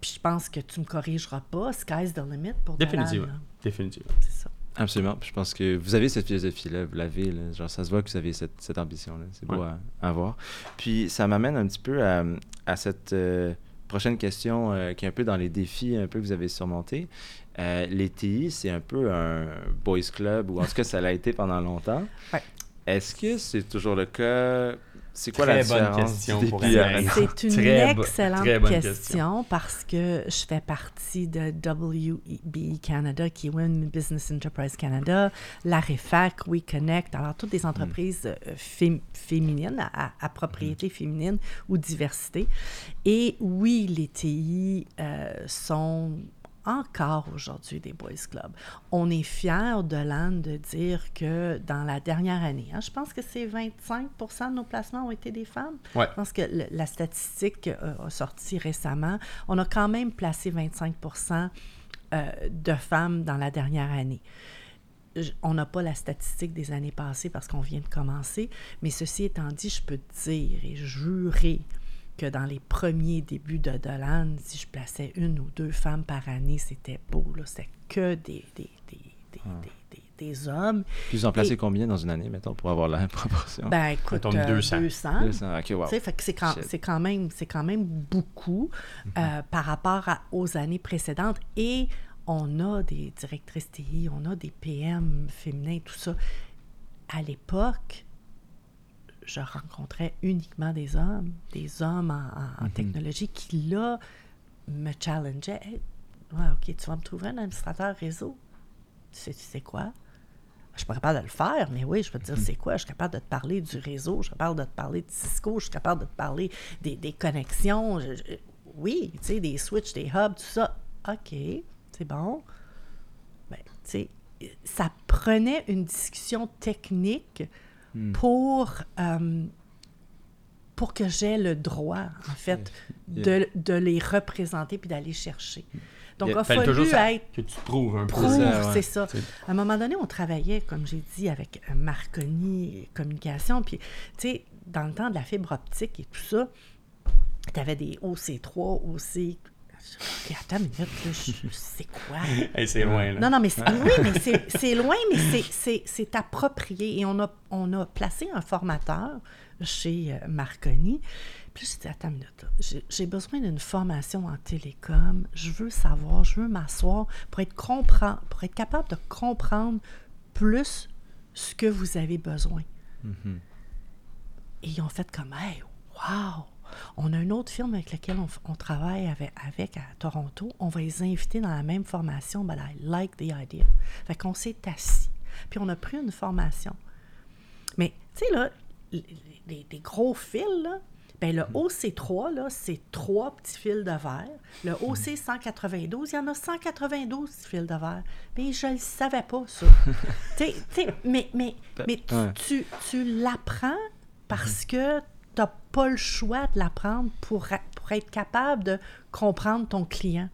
Speaker 6: puis je pense que tu me corrigeras pas, sky's the limit pour Dolan,
Speaker 5: Définitivement.
Speaker 6: là.
Speaker 5: Définitivement.
Speaker 6: C'est ça.
Speaker 1: Absolument. Puis je pense que vous avez cette philosophie-là, vous l'avez, là. genre ça se voit que vous avez cette, cette ambition-là. C'est beau
Speaker 5: Ouais.
Speaker 1: à, à voir. Puis ça m'amène un petit peu à, à cette euh, prochaine question euh, qui est un peu dans les défis un peu que vous avez surmontés. Euh, les TI, c'est un peu un boys club, ou en tout cas ça l'a été pendant longtemps.
Speaker 6: Ouais.
Speaker 1: Est-ce que c'est toujours le cas? C'est quoi
Speaker 5: Très
Speaker 1: la
Speaker 5: bonne
Speaker 1: différence?
Speaker 5: question pour
Speaker 6: C'est une excellente
Speaker 5: très
Speaker 6: question,
Speaker 5: question.
Speaker 6: parce que je fais partie de WBE Canada, qui est Women Business Enterprise Canada, la REFAC, WeConnect, alors toutes des entreprises euh, fém- féminines, à, propriété féminine ou diversité. Et oui, les TI euh, sont encore aujourd'hui des boys clubs. On est fiers de l'âne de dire que dans la dernière année, hein, je pense que c'est 25% de nos placements ont été des femmes.
Speaker 5: Ouais.
Speaker 6: Je pense que le- la statistique euh, a sorti récemment. On a quand même placé 25% euh, de femmes dans la dernière année. Je- On n'a pas la statistique des années passées parce qu'on vient de commencer, mais ceci étant dit, je peux te dire et jurer que dans les premiers débuts de Dolan, si je plaçais une ou deux femmes par année, c'était beau. là. C'était que des, des, des, des, des- des- des hommes.
Speaker 1: Puis vous en placez
Speaker 6: Et-
Speaker 1: combien dans une année, mettons, pour avoir la proportion?
Speaker 6: Ben écoute, euh,
Speaker 5: 200.
Speaker 6: 200.
Speaker 1: 200, ok, wow.
Speaker 6: C'est quand, quand même, c'est quand même beaucoup euh, par rapport à- aux années précédentes. Et on a des directrices TI, on a des PM féminins, tout ça. À l'époque, je rencontrais uniquement des hommes, des hommes en, en- en technologie qui, là, me challengeaient. Hey, ouais, OK, tu vas me trouver un administrateur réseau. Tu sais, tu sais quoi? Je suis pas capable de le faire, mais oui, je peux te dire c'est quoi? Je suis capable de te parler du réseau, je suis capable de te parler de Cisco, je suis capable de te parler des, des connexions. je- je- oui, tu sais, des switches, des hubs, tout ça. OK, c'est bon. Ben, tu sais, ça prenait une discussion technique pour, euh, pour que j'aie le droit, en fait, de, de les représenter puis d'aller chercher. Donc, il a fallu
Speaker 5: toujours
Speaker 6: être
Speaker 5: que tu prouves un peu.
Speaker 6: prouve,
Speaker 1: ouais.
Speaker 6: c'est ça. À un moment donné, on travaillait, comme j'ai dit, avec euh, Marconi Communication. Puis, tu sais, dans le temps de la fibre optique et tout ça, tu avais des OC3, OC. OK, attends une minute, là, je- c'est quoi?
Speaker 5: Hey, c'est loin, là.
Speaker 6: Non, non, mais c'est- oui, mais c'est- c'est loin, mais c'est- c'est c'est approprié. Et on a, on a placé un formateur chez euh, Marconi. Puis je dit, attends une minute, j'ai- j'ai besoin d'une formation en télécom. Je veux savoir, je veux m'asseoir pour être, comprend, pour être capable de comprendre plus ce que vous avez besoin.
Speaker 1: Mhm.
Speaker 6: Et ils ont fait comme, hey, wow! On a une autre firme avec laquelle on, travaille avec, avec à Toronto. On va les inviter dans la même formation. But I like the idea. Fait qu'on s'est assis. Puis on a pris une formation. Mais, tu sais, là, les, les- les gros fils, là, Ben, le OC3, là, c'est trois petits fils de verre. Le OC 192, il y en a 192 fils de verre. Mais je ne le savais pas, ça. T'sais- t'sais, mais mais, mais tu, tu, tu l'apprends parce que tu n'as pas le choix de l'apprendre pour, pour être capable de comprendre ton client.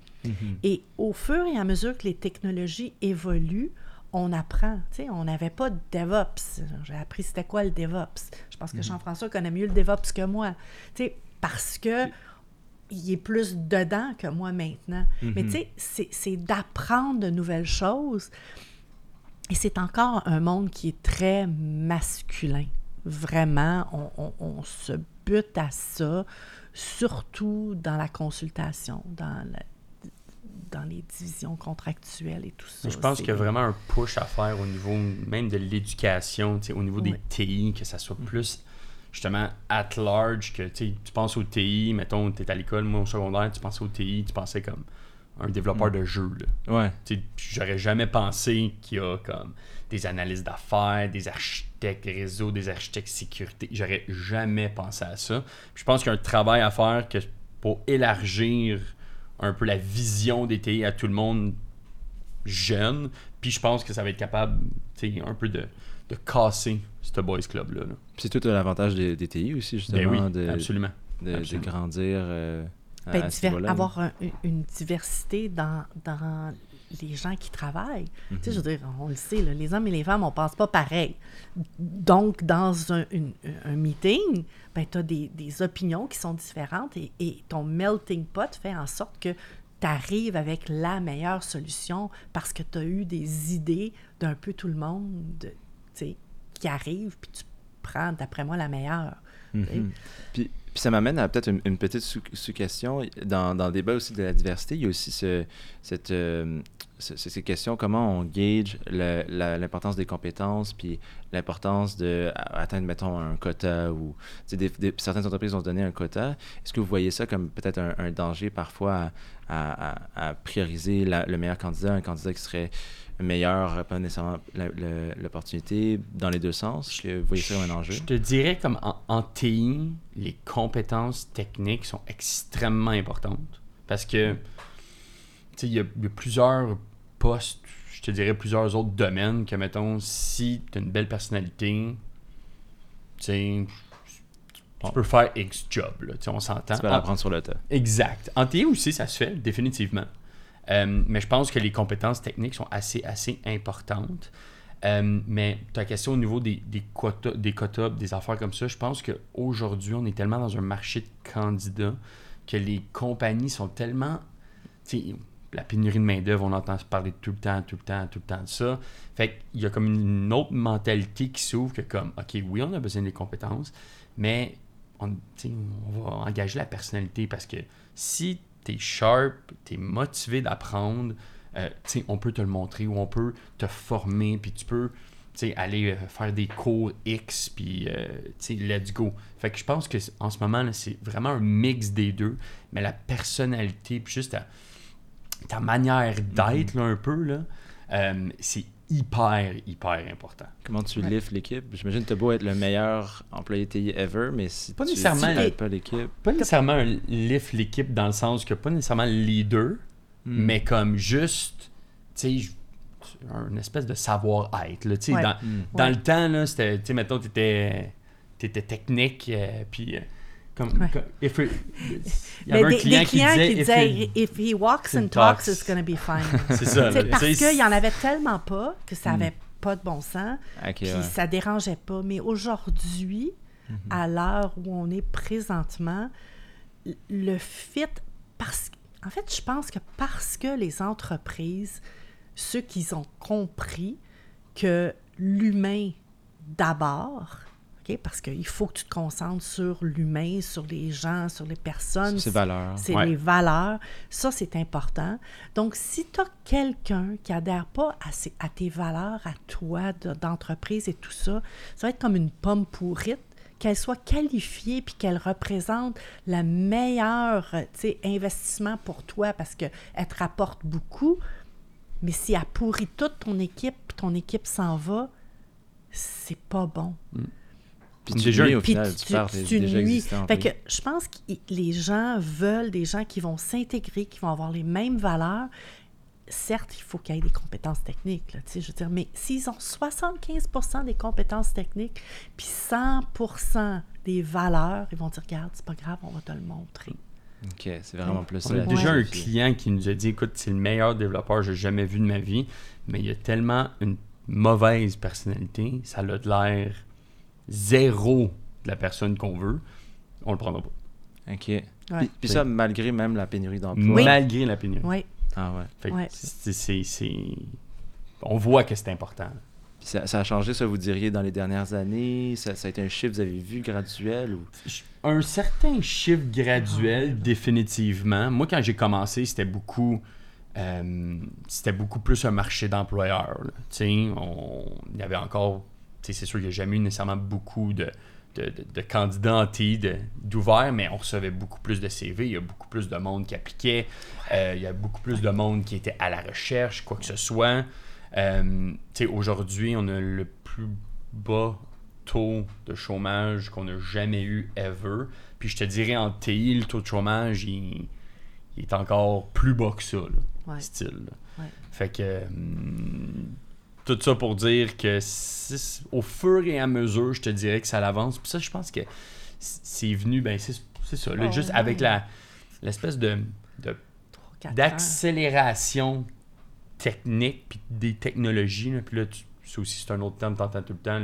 Speaker 6: Et au fur et à mesure que les technologies évoluent, on apprend. Tu sais, on n'avait pas de DevOps. J'ai appris c'était quoi le DevOps. Je pense que Jean-François connaît mieux le DevOps que moi. Tu sais, parce que il est plus dedans que moi maintenant. Mais tu sais, c'est- c'est d'apprendre de nouvelles choses. Et c'est encore un monde qui est très masculin. Vraiment, on, on- on se bute à ça, surtout dans la consultation, dans, la- dans les divisions contractuelles et tout ça.
Speaker 5: Je pense qu'il y a vraiment un push à faire au niveau même de l'éducation, au niveau des. TI, que ça soit plus justement at large, que tu penses au TI, mettons, tu es à l'école, moi au secondaire, tu pensais au TI, tu pensais comme un développeur de jeu. Là.
Speaker 1: Ouais.
Speaker 5: J'aurais jamais pensé qu'il y a comme des analystes d'affaires, des architectes réseau, des architectes sécurité. J'aurais jamais pensé à ça. Puis je pense qu'il y a un travail à faire que pour élargir un peu la vision des TI à tout le monde jeune. Puis je pense que ça va être capable, tu un peu de, de casser ce boys club-là. là.
Speaker 1: C'est tout l'avantage des, des TI aussi, justement,
Speaker 5: Ben oui,
Speaker 1: de,
Speaker 5: absolument.
Speaker 1: de, grandir euh,
Speaker 6: Ben,
Speaker 1: à ce
Speaker 6: diver-
Speaker 1: niveau-là, là.
Speaker 6: avoir un- une- diversité dans, dans les gens qui travaillent. Tu sais, je veux dire, on le sait, là, les hommes et les femmes, on pense pas pareil. Donc, dans un, une- un meeting, ben, tu as des, des opinions qui sont différentes et, et ton melting pot fait en sorte que tu arrives avec la meilleure solution parce que tu as eu des idées d'un peu tout le monde tu sais, qui arrivent, puis tu prends, d'après moi, la meilleure.
Speaker 1: Mhm. Puis, puis ça m'amène à peut-être une, petite sous- sous-question. dans, dans le débat aussi de la diversité, il y a aussi ce, cette, euh, ces questions comment on gauge l'importance des compétences, puis l'importance de a- atteindre, mettons, un quota ou certaines entreprises vont se donner un quota. Est-ce que vous voyez ça comme peut-être un, danger parfois à, prioriser le meilleur candidat, un candidat qui serait meilleur, pas nécessairement l'opportunité dans les deux sens? Est-ce que vous voyez ça comme un enjeu?
Speaker 5: Je te dirais comme en, TI, les compétences techniques sont extrêmement importantes. Parce que, il y a plusieurs postes, je te dirais plusieurs autres domaines que, mettons, si tu as une belle personnalité, tu tu peux faire X job, là, on s'entend.
Speaker 1: Tu peux
Speaker 5: En-
Speaker 1: l'apprendre sur le tas.
Speaker 5: Exact. En TI aussi, ça se fait, définitivement. Euh, mais je pense que les compétences techniques sont assez, assez importantes. Euh, mais ta question au niveau des, des quotas, des quotas, des affaires comme ça, je pense qu'aujourd'hui, on est tellement dans un marché de candidats que les compagnies sont tellement. La pénurie de main-d'œuvre, on entend se parler tout le temps, tout le temps, tout le temps de ça. Fait qu'il y a comme une autre mentalité qui s'ouvre que, comme, OK, oui, on a besoin des compétences, mais on, va engager la personnalité parce que si tu es sharp, tu es motivé d'apprendre, euh, on peut te le montrer ou on peut te former, puis tu peux aller euh, faire des cours X, puis euh, let's go. Fait que je pense que en ce moment, c'est vraiment un mix des deux, mais la personnalité, puis juste ta, ta manière d'être là, un peu, là, euh, c'est hyper, hyper important.
Speaker 1: Comment tu
Speaker 6: Ouais.
Speaker 1: lifts l'équipe? J'imagine que tu as beau être le meilleur employé TI ever, mais si
Speaker 5: Pas
Speaker 1: tu
Speaker 5: nécessairement.
Speaker 1: pas l'équipe...
Speaker 5: Pas nécessairement un lift l'équipe dans le sens que pas nécessairement le leader,
Speaker 1: Hmm.
Speaker 5: mais comme juste, tu sais, un espèce de savoir-être. là, tu sais,
Speaker 6: Ouais.
Speaker 5: Dans,
Speaker 1: Hmm.
Speaker 5: dans
Speaker 6: Ouais.
Speaker 5: le temps, là, c'était, tu sais, mettons, t'étais, t'étais technique, euh, puis euh, comme,
Speaker 6: Ouais.
Speaker 5: comme- if it- il y avait un
Speaker 6: des,
Speaker 5: client
Speaker 6: des clients qui,
Speaker 5: qui disait,
Speaker 6: disaient
Speaker 5: if
Speaker 6: he walks and talks,
Speaker 5: talks.
Speaker 6: it's going to be fine.
Speaker 5: c'est ça.
Speaker 6: Parce qu'il y en avait tellement pas que ça
Speaker 1: Mm.
Speaker 6: avait pas de bon sens,
Speaker 1: Ok,
Speaker 6: puis
Speaker 1: ouais.
Speaker 6: ça dérangeait pas. Mais aujourd'hui,
Speaker 1: Mhm.
Speaker 6: à l'heure où on est présentement, le fit, parce en fait, je pense que parce que les entreprises, ceux qui ont compris que l'humain d'abord, ok, parce qu'il faut que tu te concentres sur l'humain, sur les gens, sur les personnes,
Speaker 1: C'est valeurs.
Speaker 6: c'est
Speaker 5: Ouais.
Speaker 6: les valeurs. Ça, c'est important. Donc, si tu as quelqu'un qui adhère pas à, ces- à tes valeurs, à toi, de- d'entreprise et tout ça, ça va être comme une pomme pourrite, qu'elle soit qualifiée puis qu'elle représente le meilleur investissement pour toi parce qu'elle te rapporte beaucoup. Mais si elle pourrit toute ton équipe, ton équipe s'en va, c'est pas bon.
Speaker 5: Mm.
Speaker 1: Puis tu
Speaker 5: Déjà,
Speaker 1: nuis au final,
Speaker 6: tu,
Speaker 1: déjà.
Speaker 6: Fait que je pense que les gens veulent des gens qui vont s'intégrer, qui vont avoir les mêmes valeurs. Certes, il faut qu'il y ait des compétences techniques, là, tu sais, je veux dire, mais s'ils ont 75% des compétences techniques, puis 100% des valeurs, ils vont dire, regarde, c'est pas grave, on va te le montrer.
Speaker 1: Ok, c'est vraiment plus ça.
Speaker 5: On a déjà un client qui nous a dit écoute, c'est le meilleur développeur que j'ai jamais vu de ma vie, mais il a tellement une mauvaise personnalité, ça a de l'air zéro de la personne qu'on veut, on le prendra pas.
Speaker 1: Ok.
Speaker 6: Ouais.
Speaker 1: Puis, puis ça, malgré même la pénurie d'emploi.
Speaker 5: Malgré la pénurie.
Speaker 6: Oui,
Speaker 1: Ah ouais.
Speaker 5: Fait que
Speaker 6: Ouais.
Speaker 5: c'est- c'est- c'est- On voit que c'est important.
Speaker 1: Puis ça, ça a changé, ça, vous diriez, dans les dernières années? Ça, ça a été un chiffre, vous avez vu, graduel? Ou...
Speaker 5: Un certain chiffre graduel, définitivement. Moi, quand j'ai commencé, c'était beaucoup, euh, c'était beaucoup plus un marché d'employeurs. là. Tu sais, on- il y avait encore, c'est sûr qu'il n'y a jamais eu nécessairement beaucoup de, de, de- de candidats en TI de- d'ouverts, mais on recevait beaucoup plus de CV. Il y a beaucoup plus de monde qui appliquait. Euh, il y a beaucoup plus de monde qui était à la recherche, quoi que ce soit. Euh, aujourd'hui, on a le plus bas taux de chômage qu'on n'a jamais eu ever. Puis je te dirais, en TI, le taux de chômage, il, il est encore plus bas que ça, là,
Speaker 6: Ouais.
Speaker 5: style. là.
Speaker 6: Ouais.
Speaker 5: Fait que... hum, tout ça pour dire que c'est- au fur et à mesure, je te dirais que ça l'avance. Puis ça, je pense que c'est venu, ben c'est c'est ça, là,
Speaker 6: Oh,
Speaker 5: juste
Speaker 6: ouais.
Speaker 5: avec la l'espèce de, d'accélération technique puis des technologies. Là, puis là, ça aussi, c'est un autre terme, t'entends tout le temps.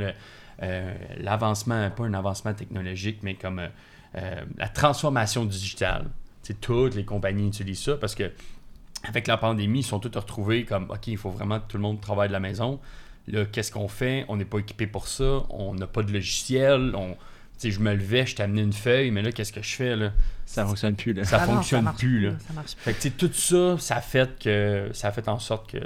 Speaker 5: euh, L'avancement, pas un avancement technologique, mais comme euh, euh, la transformation digitale. Sais, toutes les compagnies utilisent ça parce que avec la pandémie, ils sont tous retrouvés comme OK, il faut vraiment que tout le monde travaille de la maison. Là, qu'est-ce qu'on fait? On n'est pas équipé pour ça, on n'a pas de logiciel, on. tu sais, je me levais, je t'amenais une feuille, mais là, qu'est-ce que je fais? Là?
Speaker 1: Ça fonctionne plus, là.
Speaker 5: Ça
Speaker 6: Ah non,
Speaker 5: fonctionne
Speaker 6: marche
Speaker 5: plus. Là.
Speaker 6: Ça marche plus.
Speaker 5: Fait que, tu sais, tout ça, ça a fait que ça a fait en sorte que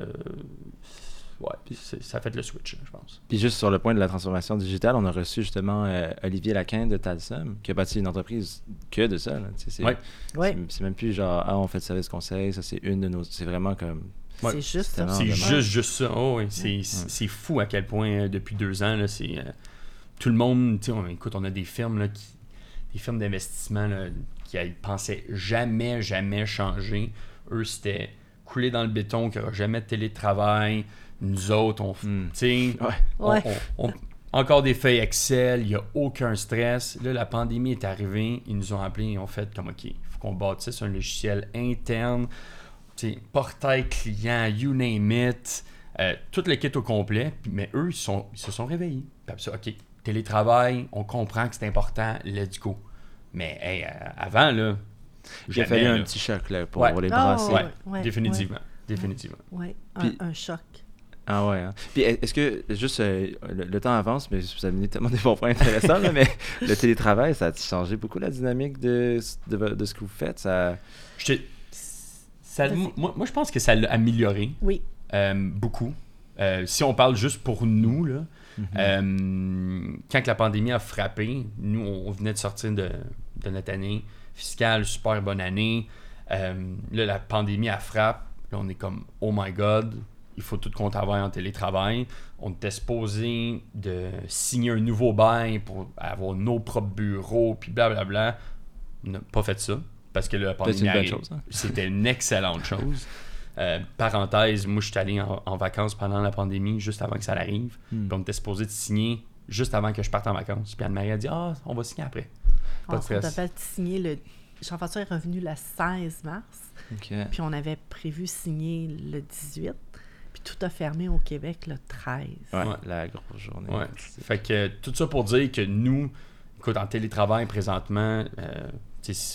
Speaker 5: ouais, c'est- ça a fait le switch, je pense.
Speaker 1: Puis juste sur le point de la transformation digitale, on a reçu justement euh, Olivier Laquin de Talsum, qui a bâti une entreprise que de ça. C'est
Speaker 5: Ouais.
Speaker 6: Ouais.
Speaker 1: c'est- c'est même plus genre, ah, on fait le service conseil, ça c'est une de nos... C'est vraiment comme...
Speaker 5: Ouais.
Speaker 6: C'est juste
Speaker 1: C'est
Speaker 6: ça.
Speaker 5: C'est juste juste ça. Oh, oui, c'est c'est fou à quel point euh, depuis deux ans là, c'est euh, tout le monde. tu sais, on- écoute, on a des firmes là, qui des firmes d'investissement là, qui pensaient jamais jamais changer. Eux c'était couler dans le béton, qu'il n'y aura jamais de télétravail. Nous autres, on, tu sais,
Speaker 1: Ouais.
Speaker 5: On-
Speaker 6: Ouais.
Speaker 5: on- on- encore des feuilles Excel, il n'y a aucun stress. Là, la pandémie est arrivée, ils nous ont appelés et ont fait comme OK, il faut qu'on bâtisse un logiciel interne, tu sais, portail client, you name it, euh, tout le kit au complet. Mais eux, ils, sont, ils se sont réveillés. Ça, OK, télétravail, on comprend que c'est important, let's go. Mais hey, euh, avant, là,
Speaker 1: Il a
Speaker 5: jamais,
Speaker 1: fallu un
Speaker 5: là.
Speaker 1: petit choc là, pour
Speaker 5: Ouais.
Speaker 1: les
Speaker 6: Ah,
Speaker 1: brasser.
Speaker 5: Ouais,
Speaker 6: ouais,
Speaker 5: définitivement. Définitivement.
Speaker 6: Un,
Speaker 1: Puis-
Speaker 6: un choc.
Speaker 1: Ah ouais. hein. Puis est- est-ce que, juste, euh, le, le temps avance, mais vous avez amené tellement des bons points intéressants, là, mais le télétravail, ça a changé beaucoup la dynamique de, de, de ce que vous faites? Ça...
Speaker 5: Je te- ça-
Speaker 6: Vas-y.
Speaker 5: moi, moi, je pense que ça l'a amélioré.
Speaker 6: Oui.
Speaker 5: Euh, beaucoup. Euh, si on parle juste pour nous, là,
Speaker 1: Mhm.
Speaker 5: euh, quand que la pandémie a frappé, nous, on venait de sortir de, de notre année fiscale, super bonne année. Euh, là, la pandémie, elle frappe. Là, on est comme, oh my god, il faut tout qu'on travaille en télétravail. On était supposé de signer un nouveau bail pour avoir nos propres bureaux, puis blablabla. On n'a pas fait ça. Parce que la pandémie
Speaker 1: hein.
Speaker 5: C'était une excellente chose. Euh, parenthèse, moi, je suis allé en, en vacances pendant la pandémie, juste avant que ça arrive.
Speaker 1: Hmm.
Speaker 5: Puis on était supposé de signer juste avant que je parte en vacances. Puis Anne-Marie a dit Ah, on va signer après. Pas de stress.
Speaker 6: signer le. Jean-François est revenu le 16 mars, puis on avait prévu signer le 18, puis tout a fermé au Québec le 13.
Speaker 1: Ouais,
Speaker 5: Ouais.
Speaker 1: la grosse journée.
Speaker 5: Ouais. Fait que tout ça pour dire que nous, écoute, en télétravail présentement, euh,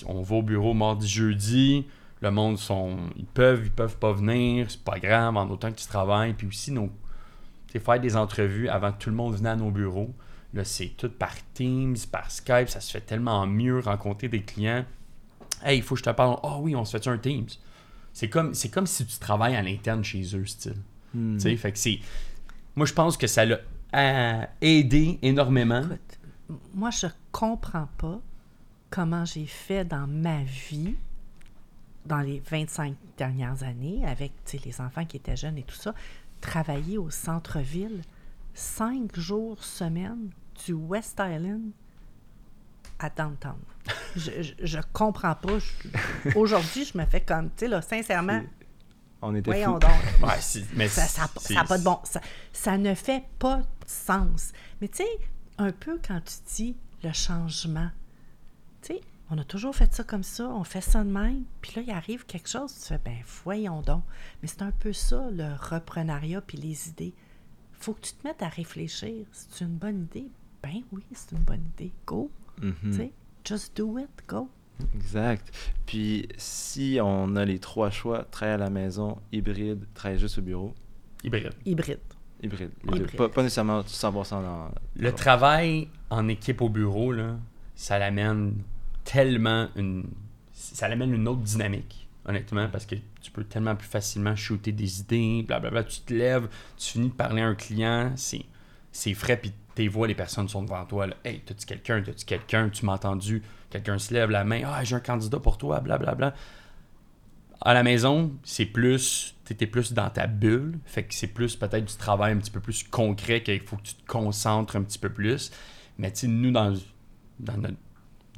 Speaker 5: on va au bureau mardi, jeudi. Le monde sont. Ils peuvent, ils peuvent pas venir, c'est pas grave, en autant que tu travailles. Puis aussi, nos, tu sais, faire des entrevues avant que tout le monde vienne à nos bureaux. Là, c'est tout par Teams, par Skype, ça se fait tellement mieux rencontrer des clients. Hey, il faut que je te parle. Ah oui, on se fait un Teams? C'est comme, c'est comme si tu travailles à l'interne chez eux, style.
Speaker 1: Hmm.
Speaker 5: Tu sais, fait que c'est. Moi, je pense que ça l'a aidé énormément.
Speaker 6: Écoute, moi, je comprends pas comment j'ai fait dans ma vie, dans les 25 dernières années, avec tu sais, les enfants qui étaient jeunes et tout ça, travailler au centre-ville cinq jours semaine du West Island à downtown. je, je, je comprends pas. Aujourd'hui, je me fais comme, tu sais, là, sincèrement,
Speaker 1: On était
Speaker 6: voyons
Speaker 1: fous.
Speaker 6: donc.
Speaker 5: Ouais, mais
Speaker 6: Ça n'a ça,
Speaker 5: c'est-
Speaker 6: ça a pas de bon. Ça, ça ne fait pas de sens. Mais tu sais, un peu quand tu dis le changement, tu sais, on a toujours fait ça comme ça, on fait ça de même, puis là, il arrive quelque chose, tu fais, ben voyons donc. Mais c'est un peu ça, le reprenariat puis les idées. faut que tu te mettes à réfléchir. C'est une bonne idée? Ben oui, c'est une bonne idée. Go,
Speaker 1: Mhm.
Speaker 6: Just do it, go.
Speaker 1: Exact. Puis, si on a les trois choix, travailler à la maison, hybride, travailler juste au bureau,
Speaker 5: hybride.
Speaker 6: Hybride.
Speaker 1: hybride. Pas, pas nécessairement 100% dans...
Speaker 5: Le travail en équipe au bureau, là, ça l'amène tellement une. Ça l'amène une autre dynamique, honnêtement, parce que tu peux tellement plus facilement shooter des idées, blablabla. Tu te lèves, tu finis de parler à un client, c'est, c'est frais, puis tu vois, les personnes sont devant toi. Là. Hey, t'as-tu quelqu'un, t'as-tu quelqu'un, tu m'as entendu, quelqu'un se lève la main, ah, j'ai un candidat pour toi, blablabla. À la maison, c'est plus, t'étais plus dans ta bulle, fait que c'est plus peut-être du travail un petit peu plus concret qu'il faut que tu te concentres un petit peu plus. Mais tu nous, dans, dans notre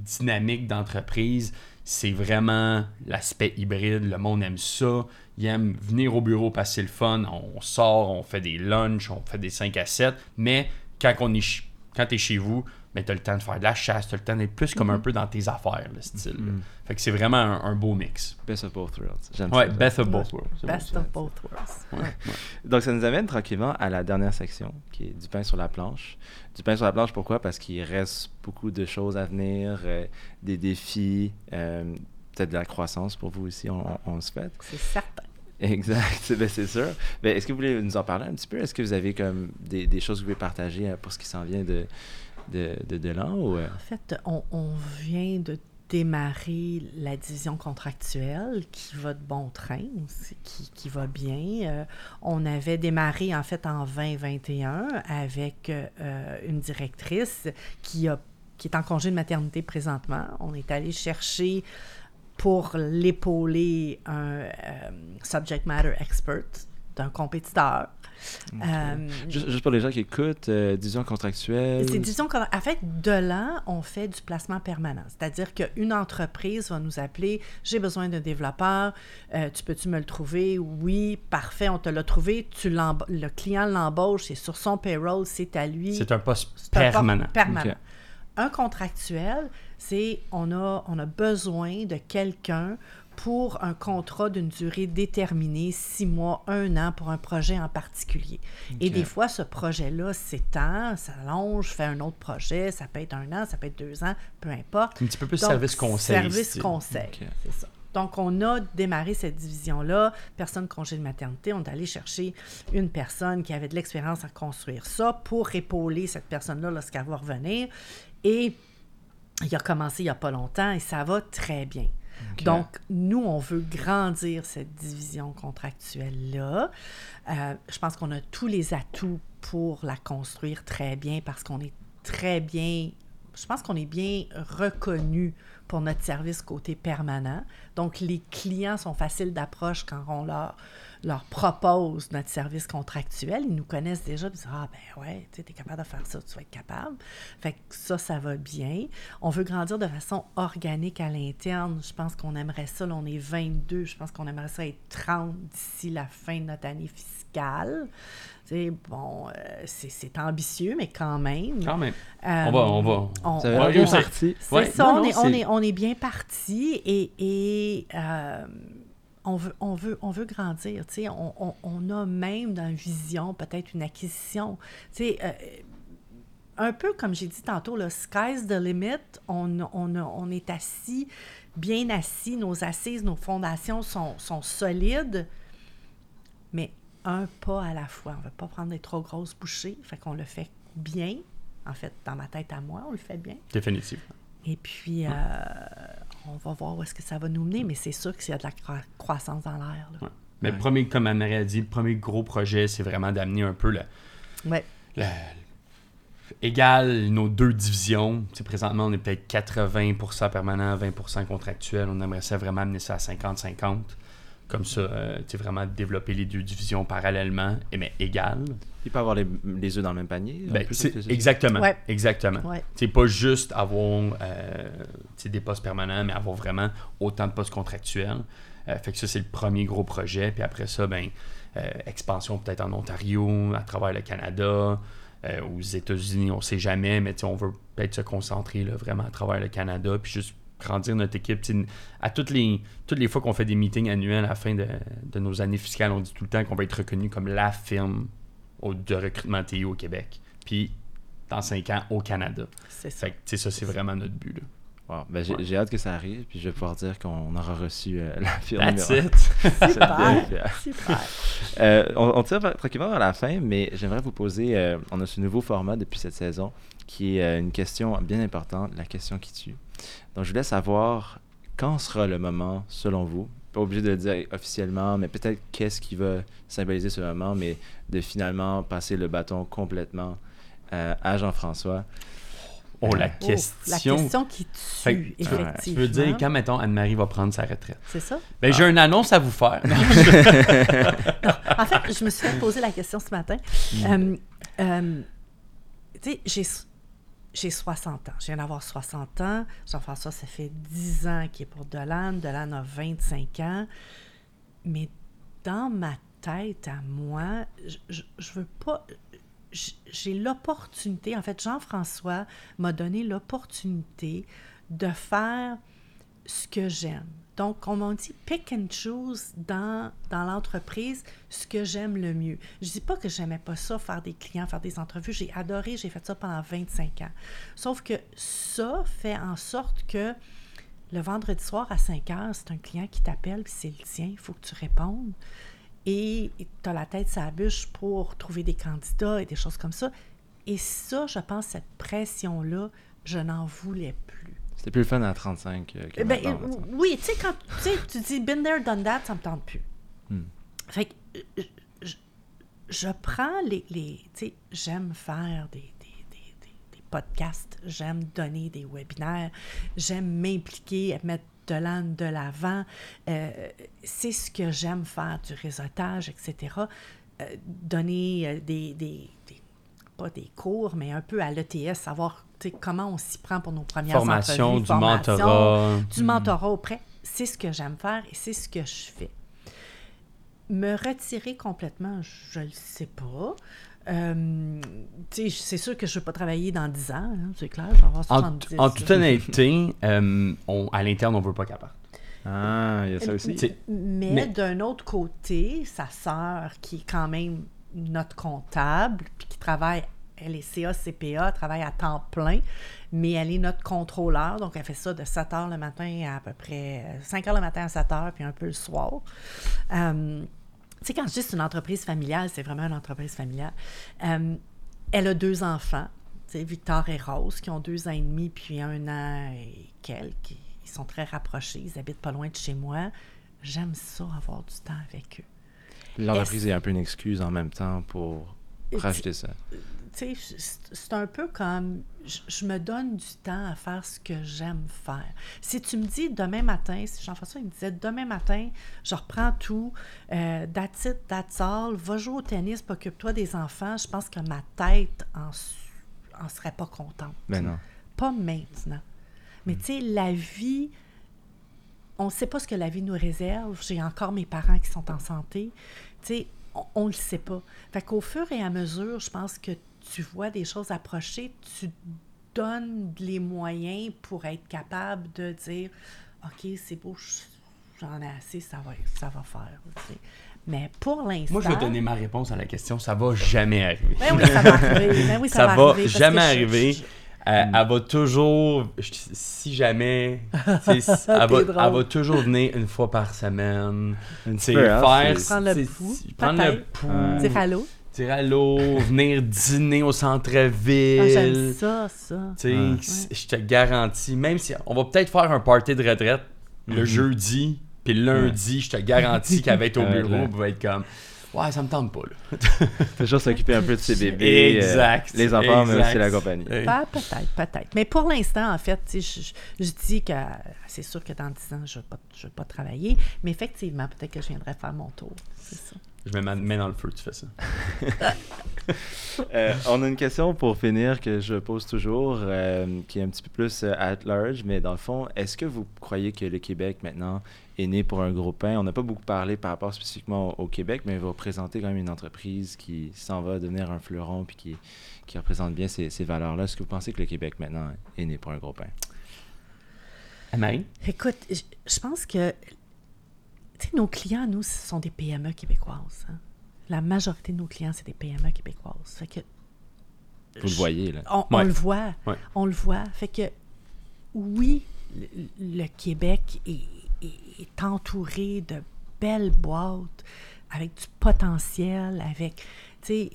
Speaker 5: dynamique d'entreprise, c'est vraiment l'aspect hybride. Le monde aime ça. Il aime venir au bureau passer le fun. On sort, on fait des lunchs, on fait des 5 à 7. Mais quand on est quand es chez vous, ben, tu as le temps de faire de la chasse, tu as le temps d'être plus comme un peu dans tes affaires, le style.
Speaker 1: Mhm.
Speaker 5: Fait que c'est vraiment un, un beau mix.
Speaker 1: Best of both worlds. J'aime
Speaker 5: Ouais,
Speaker 1: ça.
Speaker 5: best of both worlds.
Speaker 6: Best
Speaker 5: bon,
Speaker 6: of both worlds.
Speaker 5: ça. Ouais, ouais.
Speaker 1: Donc, ça nous amène tranquillement à la dernière section, qui est du pain sur la planche. Du pain sur la planche, pourquoi? Parce qu'il reste beaucoup de choses à venir, euh, des défis, euh, peut-être de la croissance pour vous aussi, on, on, on se fait.
Speaker 6: C'est certain.
Speaker 1: Exact, ben, c'est sûr. Ben, Est-ce que vous voulez nous en parler un petit peu? Est-ce que vous avez comme des, choses que vous voulez partager euh, pour ce qui s'en vient de, de, de, l'an? Ou, euh?
Speaker 6: En fait, on, vient de démarrer la division contractuelle qui va de bon train, qui, qui va bien. Euh, on avait démarré en fait en 2021 avec une directrice qui, a, qui est en congé de maternité présentement. On est allé chercher pour l'épauler un euh, subject matter expert d'un compétiteur. Euh,
Speaker 1: Juste, juste pour les gens qui écoutent, euh, division contractuelle.
Speaker 6: c'est disons qu'en en fait, de là, on fait du placement permanent. C'est-à-dire qu'une entreprise va nous appeler J'ai besoin d'un développeur, euh, tu peux-tu me le trouver Oui, parfait, on te l'a trouvé. Tu le client l'embauche, c'est sur son payroll, c'est à lui.
Speaker 5: C'est un poste
Speaker 6: C'est un poste
Speaker 5: permanent.
Speaker 6: permanent. Un contractuel, c'est on a, on a besoin de quelqu'un pour un contrat d'une durée déterminée, six mois, un an, pour un projet en particulier. Et des fois, ce projet-là s'étend, s'allonge, fait un autre projet, ça peut être un an, ça peut être deux ans, peu importe.
Speaker 5: Un petit peu plus
Speaker 6: Donc,
Speaker 5: service conseil.
Speaker 6: Service conseil, c'est ça. Donc, on a démarré cette division-là. Personne congé de maternité. On est allé chercher une personne qui avait de l'expérience à construire ça pour épauler cette personne-là lorsqu'elle va revenir. Et il a commencé il n'y a pas longtemps et ça va très bien. Donc, nous, on veut grandir cette division contractuelle-là. Euh, je pense qu'on a tous les atouts pour la construire très bien parce qu'on est très bien, je pense qu'on est bien reconnu pour notre service côté permanent. Donc, les clients sont faciles d'approche quand on leur, leur propose notre service contractuel. Ils nous connaissent déjà, ils disent Ah, ben ouais, tu es capable de faire ça, tu vas être capable. Fait que ça, ça va bien. On veut grandir de façon organique à l'interne. Je pense qu'on aimerait ça. Là, on est 22. Je pense qu'on aimerait ça être 30 d'ici la fin de notre année fiscale. Tu sais, bon, euh, c'est ambitieux, mais quand même.
Speaker 5: Quand même.
Speaker 6: Euh,
Speaker 5: On va, on va.
Speaker 6: on-
Speaker 1: Ça
Speaker 5: on
Speaker 1: parti.
Speaker 6: c'est
Speaker 5: Ouais,
Speaker 6: ça,
Speaker 5: non,
Speaker 6: on,
Speaker 5: non,
Speaker 6: est, on, est, on est bien parti et, et euh, on, veut, on, veut, on veut grandir. tu sais. On, on, on a même dans vision peut-être une acquisition. Tu sais, euh, un peu comme j'ai dit tantôt, le sky's the limit. On, on, a- on est assis, bien assis, nos assises, nos fondations sont, sont solides, mais un pas à la fois. On ne veut pas prendre des trop grosses bouchées, fait qu'on le fait bien. En fait, dans ma tête à moi, on le fait bien.
Speaker 5: Définitivement.
Speaker 6: Et puis, euh, on va voir où est-ce que ça va nous mener, mais c'est sûr qu'il y a de la cro- croissance dans l'air.
Speaker 5: Ouais. Mais le premier, comme Anne-Marie a dit, le premier gros projet, c'est vraiment d'amener un peu le,
Speaker 6: Ouais.
Speaker 5: le- égal nos deux divisions. Présentement, on est peut-être 80% permanent, 20% contractuel. On aimerait ça vraiment amener ça à 50-50 comme ça, euh, tu sais, vraiment développer les deux divisions parallèlement, et mais égales.
Speaker 1: Il peut avoir les, les œufs dans le même panier.
Speaker 5: Ben, exactement.
Speaker 6: Ouais.
Speaker 5: Exactement.
Speaker 6: Ouais.
Speaker 5: C'est pas juste avoir euh, des postes permanents, mais avoir vraiment autant de postes contractuels. Euh, fait que ça, c'est le premier gros projet. Puis après ça, ben, euh, expansion peut-être en Ontario, à travers le Canada, euh, aux États-Unis, on sait jamais, mais tu sais, on veut peut-être se concentrer là, vraiment à travers le Canada, puis juste grandir notre équipe. À toutes les, toutes les fois qu'on fait des meetings annuels à la fin de, de nos années fiscales, on dit tout le temps qu'on va être reconnu comme la firme au- de recrutement TI au Québec. Puis dans cinq ans au Canada.
Speaker 6: C'est ça.
Speaker 5: Fait que, ça, c'est vraiment notre but. Là.
Speaker 1: Wow. Ben, j'ai,
Speaker 5: Ouais.
Speaker 1: j'ai hâte que ça arrive, puis je vais pouvoir dire qu'on aura reçu euh, la firme
Speaker 5: That's
Speaker 1: numéro
Speaker 5: it.
Speaker 6: Super. Super.
Speaker 1: Euh, on, on tire tranquillement vers la fin, mais j'aimerais vous poser, euh, on a ce nouveau format depuis cette saison, qui est euh, une question bien importante, la question qui tue. Donc je voulais savoir, quand sera le moment, selon vous, pas obligé de le dire officiellement, mais peut-être qu'est-ce qui va symboliser ce moment, mais de finalement passer le bâton complètement euh, à Jean-François.
Speaker 5: Oh, la
Speaker 6: Oh,
Speaker 5: question.
Speaker 6: la question qui tue,
Speaker 5: Fait
Speaker 6: effectivement.
Speaker 5: Tu veux dire, quand, mettons, Anne-Marie va prendre sa retraite?
Speaker 6: C'est ça?
Speaker 5: Ben, j'ai une annonce à vous faire.
Speaker 6: En fait, je me suis fait poser la question ce matin. Euh, euh, tu sais, j'ai, j'ai 60 ans. Je viens d'avoir 60 ans. Jean-François, ça fait 10 ans qu'il est pour Dolan. Dolan a 25 ans. Mais dans ma tête, à moi, je, je veux pas... J'ai l'opportunité, en fait, Jean-François m'a donné l'opportunité de faire ce que j'aime. Donc, on dit, pick and choose dans, dans l'entreprise ce que j'aime le mieux. Je dis pas que j'aimais pas ça, faire des clients, faire des entrevues. J'ai adoré, j'ai fait ça pendant 25 ans. Sauf que ça fait en sorte que le vendredi soir à 5 heures, c'est un client qui t'appelle, puis c'est le tien, il faut que tu répondes. Et tu as la tête sur la bûche pour trouver des candidats et des choses comme ça. Et ça, je pense, cette pression-là, je n'en voulais plus.
Speaker 1: C'était plus le fun à 35 euh, que
Speaker 6: Ben,
Speaker 1: maintenant,
Speaker 6: euh, oui, tu sais, quand tu dis been there, done that, ça me tente plus.
Speaker 1: Hmm.
Speaker 6: Fait que euh, je, je prends les. les tu sais, j'aime faire des, des, des, des- des podcasts, j'aime donner des webinaires, j'aime m'impliquer, mettre de l'âne de l'avant. Euh, c'est ce que j'aime faire, du réseautage, etc. Euh, donner euh, des, des- des- pas des cours, mais un peu à l'ETS, savoir comment on s'y prend pour nos premières
Speaker 5: Formation,
Speaker 6: entrevues,
Speaker 5: du
Speaker 6: formation,
Speaker 5: mentorat.
Speaker 6: du mentorat auprès. C'est ce que j'aime faire et c'est ce que je fais. Me retirer complètement, je le sais pas. Euh, c'est sûr que je ne veux pas travailler dans 10 ans, hein, c'est clair, je vais avoir
Speaker 5: En,
Speaker 6: 70.
Speaker 5: en toute honnêteté, euh, on- à l'interne, on veut pas qu'elle parte.
Speaker 1: Ah, il y a ça aussi.
Speaker 5: T'sais,
Speaker 6: Mais,
Speaker 5: Mais-
Speaker 6: d'un autre côté, sa sœur, qui est quand même notre comptable, puis qui travaille, elle est CA, CPA, travaille à temps plein, mais elle est notre contrôleur, donc elle fait ça de 7 heures le matin à à peu près 5 heures le matin à 7 heures, puis un peu le soir. Euh, sais, quand je dis c'est une entreprise familiale, c'est vraiment une entreprise familiale. Euh, elle a deux enfants, Victor et Rose, qui ont deux ans et demi, puis un an et quelques. Ils sont très rapprochés, ils habitent pas loin de chez moi. J'aime ça, avoir du temps avec eux.
Speaker 1: L'entreprise est un peu une excuse en même temps pour
Speaker 6: Et
Speaker 1: rajouter ça.
Speaker 6: C'est- un peu comme je, me donne du temps à faire ce que j'aime faire. Si tu me dis demain matin, si Jean-François il me disait demain matin, je reprends tout, euh, that's it, that's all, va jouer au tennis, occupe-toi des enfants, je pense que ma tête en, en serait pas contente.
Speaker 1: Mais non.
Speaker 6: Pas maintenant. Mais tu sais, la vie, on ne sait pas ce que la vie nous réserve. J'ai encore mes parents qui sont en santé. Tu sais, on ne le sait pas. Fait qu'au fur et à mesure, je pense que tu vois des choses approcher, tu donnes les moyens pour être capable de dire OK, c'est beau, je- j'en ai assez, ça va, ça va faire. tu sais. Mais pour l'instant.
Speaker 5: Moi, je vais donner ma réponse à la question. Ça va jamais arriver.
Speaker 6: Ben oui, ça va arriver. Ben oui, ça,
Speaker 5: ça, va,
Speaker 6: arriver,
Speaker 5: jamais
Speaker 6: je-
Speaker 5: arriver.
Speaker 6: je-
Speaker 5: Euh, Elle va toujours, si jamais, elle, va, elle toujours venir une fois par semaine.
Speaker 1: Hein,
Speaker 5: faire,
Speaker 1: c'est-
Speaker 6: Prendre le
Speaker 5: tu sais,
Speaker 6: pouls,
Speaker 5: prendre le pouls.
Speaker 6: Dire allô?
Speaker 5: Dire allô, venir dîner au
Speaker 6: Ah,
Speaker 5: centre-ville.
Speaker 6: J'aime ça, ça.
Speaker 5: Tu sais,
Speaker 1: Ouais.
Speaker 5: c- je te garantis, même si on va peut-être faire un party de retraite le
Speaker 1: Mhm.
Speaker 5: jeudi, puis le lundi, je te garantis qu'elle va être au
Speaker 1: Elle
Speaker 5: bureau, puis va être comme Ouais, ça me tente pas, là.
Speaker 1: Toujours s'occuper un peu de ses bébés. euh,
Speaker 5: Exact.
Speaker 1: les enfants, mais aussi la compagnie.
Speaker 6: Ah, peut-être, peut-être. Mais pour l'instant, en fait, je, je dis que c'est sûr que dans 10 ans, je ne vais, pas- je vais pas travailler. Mais effectivement, peut-être que je viendrai faire mon tour. C'est ça.
Speaker 5: Je mets ma main dans le feu, tu fais ça.
Speaker 1: Euh, on a une question pour finir que je pose toujours, euh, qui est un petit peu plus euh, at large, mais dans le fond, est-ce que vous croyez que le Québec maintenant est né pour un gros pain? On n'a pas beaucoup parlé par rapport spécifiquement au, au Québec, mais vous représentez quand même une entreprise qui s'en va devenir un fleuron puis qui, qui représente bien ces, ces valeurs-là. Est-ce que vous pensez que le Québec maintenant est né pour un gros pain?
Speaker 5: Marie?
Speaker 6: Écoute, je, je pense que tu sais, nos clients, nous, ce sont des PME québécoises. hein. La majorité de nos clients, c'est des PME québécoises. Fait que
Speaker 1: Vous le voyez, là.
Speaker 6: on, le voit.
Speaker 5: Ouais.
Speaker 6: On le voit. Fait que oui, le, le Québec est, est- est entouré de belles boîtes avec du potentiel, avec, tu sais,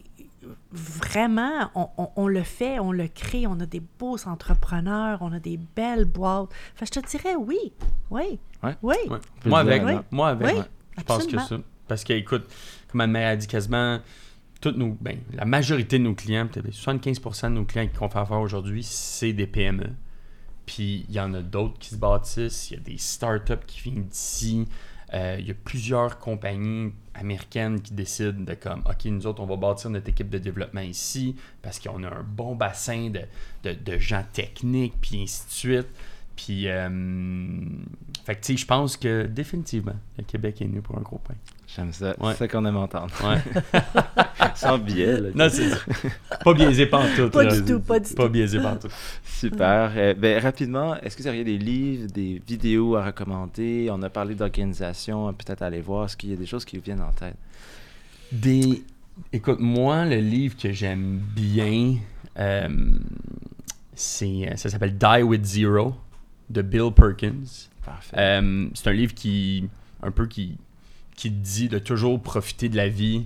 Speaker 6: vraiment, on, on- on le fait, on le crée, on a des beaux entrepreneurs, on a des belles boîtes. Fait que je te dirais oui, oui,
Speaker 1: Ouais.
Speaker 6: oui.
Speaker 5: Ouais. Moi avec,
Speaker 1: maintenant.
Speaker 5: moi avec.
Speaker 6: Oui,
Speaker 5: Je pense que ça. Parce que, écoute, comme Anne-Marie a dit quasiment, toutes nos, ben, la majorité de nos clients, peut-être 75% de nos clients qu'on fait affaire aujourd'hui, c'est des PME. Puis il y en a d'autres qui se bâtissent, il y a des startups qui viennent d'ici, euh, il y a plusieurs compagnies américaines qui décident de comme, OK, nous autres, on va bâtir notre équipe de développement ici parce qu'on a un bon bassin de, de, de gens techniques, puis ainsi de suite. Puis, euh, fait que, tu sais, je pense que définitivement, le Québec est né pour un gros pain.
Speaker 1: J'aime ça.
Speaker 5: Ouais.
Speaker 1: C'est ça qu'on aime entendre.
Speaker 5: Ouais.
Speaker 1: Sans biais, là.
Speaker 5: non, c'est pas biaisé pantoute.
Speaker 6: Pas
Speaker 5: là.
Speaker 6: du tout, pas du
Speaker 5: Pas
Speaker 6: tout.
Speaker 5: biaisé pantoute.
Speaker 1: Super. Euh, ben, rapidement, est-ce que vous auriez des livres, des vidéos à recommander? On a parlé d'organisation, euh, peut-être aller voir. Est-ce qu'il y a des choses qui vous viennent en tête?
Speaker 5: Des... Écoute, moi, le livre que j'aime bien, euh, c'est, ça s'appelle Die with Zero de Bill Perkins. Euh, c'est un livre qui, un peu qui, qui te dit de toujours profiter de la vie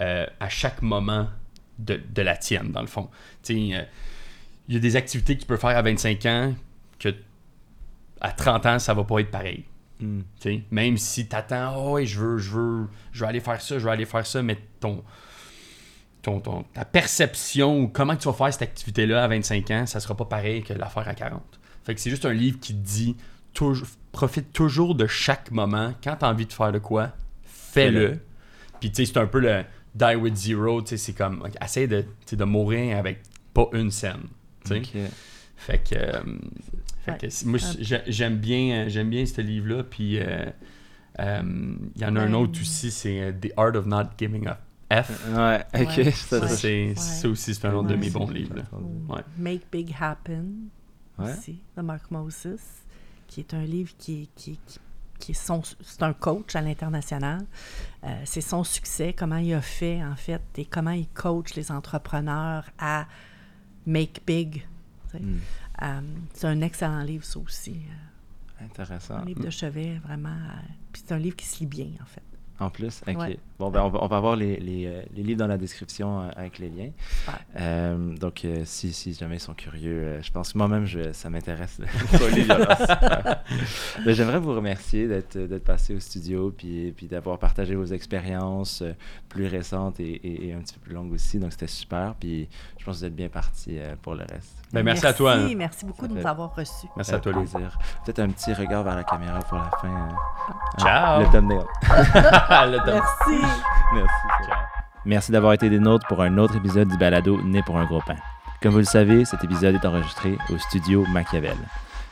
Speaker 5: euh, à chaque moment de, de la tienne, dans le fond. Euh, il y a des activités que tu peux faire à 25 ans que à 30 ans, ça va pas être pareil.
Speaker 1: Hmm.
Speaker 5: Même si tu attends, oh, ouais, je veux, je veux, je veux aller faire ça, je veux aller faire ça, mais ton, ton, ton- ta perception ou comment tu vas faire cette activité-là à 25 ans, ça sera pas pareil que de la faire à 40. Fait que c'est juste un livre qui te dit, toujours, profite toujours de chaque moment. Quand tu as envie de faire de quoi, fais-le. Puis tu sais, c'est un peu le die with zero, tu sais, c'est comme, essaye de, de mourir avec pas une scène. tu sais.
Speaker 1: Ok.
Speaker 5: Fait que, euh, fait que moi, j'ai- j'aime bien, euh, j'aime bien ce livre-là. Puis, euh, euh, il y en a un autre aussi, c'est euh, The Art of Not Giving a F.
Speaker 1: Ouais, ok.
Speaker 6: Ouais.
Speaker 1: Ça,
Speaker 5: Ça, c'est, aussi, c'est un autre de mes bons livres. là.
Speaker 6: Make Big Happen
Speaker 1: Ouais.
Speaker 6: aussi, de Mark Moses, qui est un livre qui, qui, qui, qui est son, c'est un coach à l'international. Euh, c'est son succès, comment il a fait en fait, et comment il coach les entrepreneurs à make big. tu sais.
Speaker 1: Hmm.
Speaker 6: Euh, c'est un excellent livre, ça aussi. euh,
Speaker 1: Intéressant.
Speaker 6: un livre de chevet, vraiment. puis c'est un livre qui se lit bien, en fait.
Speaker 1: En plus, ok.
Speaker 6: Ouais.
Speaker 1: Bon, ben, on, va, on va avoir les, les, euh, les livres dans la description euh, avec les liens. Euh, donc, euh, si, si jamais ils sont curieux, euh, je pense que moi-même, je, ça m'intéresse. Ben, J'aimerais vous remercier d'être d'être passé au studio puis, puis d'avoir partagé vos expériences plus récentes et, et- et un petit peu plus longues aussi. Donc, c'était super. Puis, je pense que vous êtes bien parti euh, pour le reste.
Speaker 5: Ben, merci à toi, hein.
Speaker 6: Merci beaucoup de nous avoir reçus.
Speaker 5: Merci à toi,
Speaker 1: plaisir. Peut-être un petit regard vers la caméra pour la fin. euh.
Speaker 5: Ciao.
Speaker 1: Ah, le thumbnail.
Speaker 5: Le.
Speaker 6: Merci.
Speaker 1: Merci.
Speaker 5: Ciao.
Speaker 1: Merci d'avoir été des nôtres pour un autre épisode du balado Né pour un gros pain. Comme vous le savez, cet épisode est enregistré au studio Machiavel.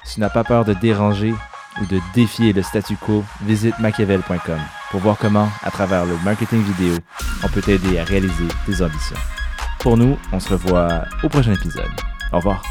Speaker 1: Si tu n'as pas peur de déranger ou de défier le statu quo, visite machiavel.com pour voir comment, à travers le marketing vidéo, on peut t'aider à réaliser tes ambitions. Pour nous, on se revoit au prochain épisode. Au revoir.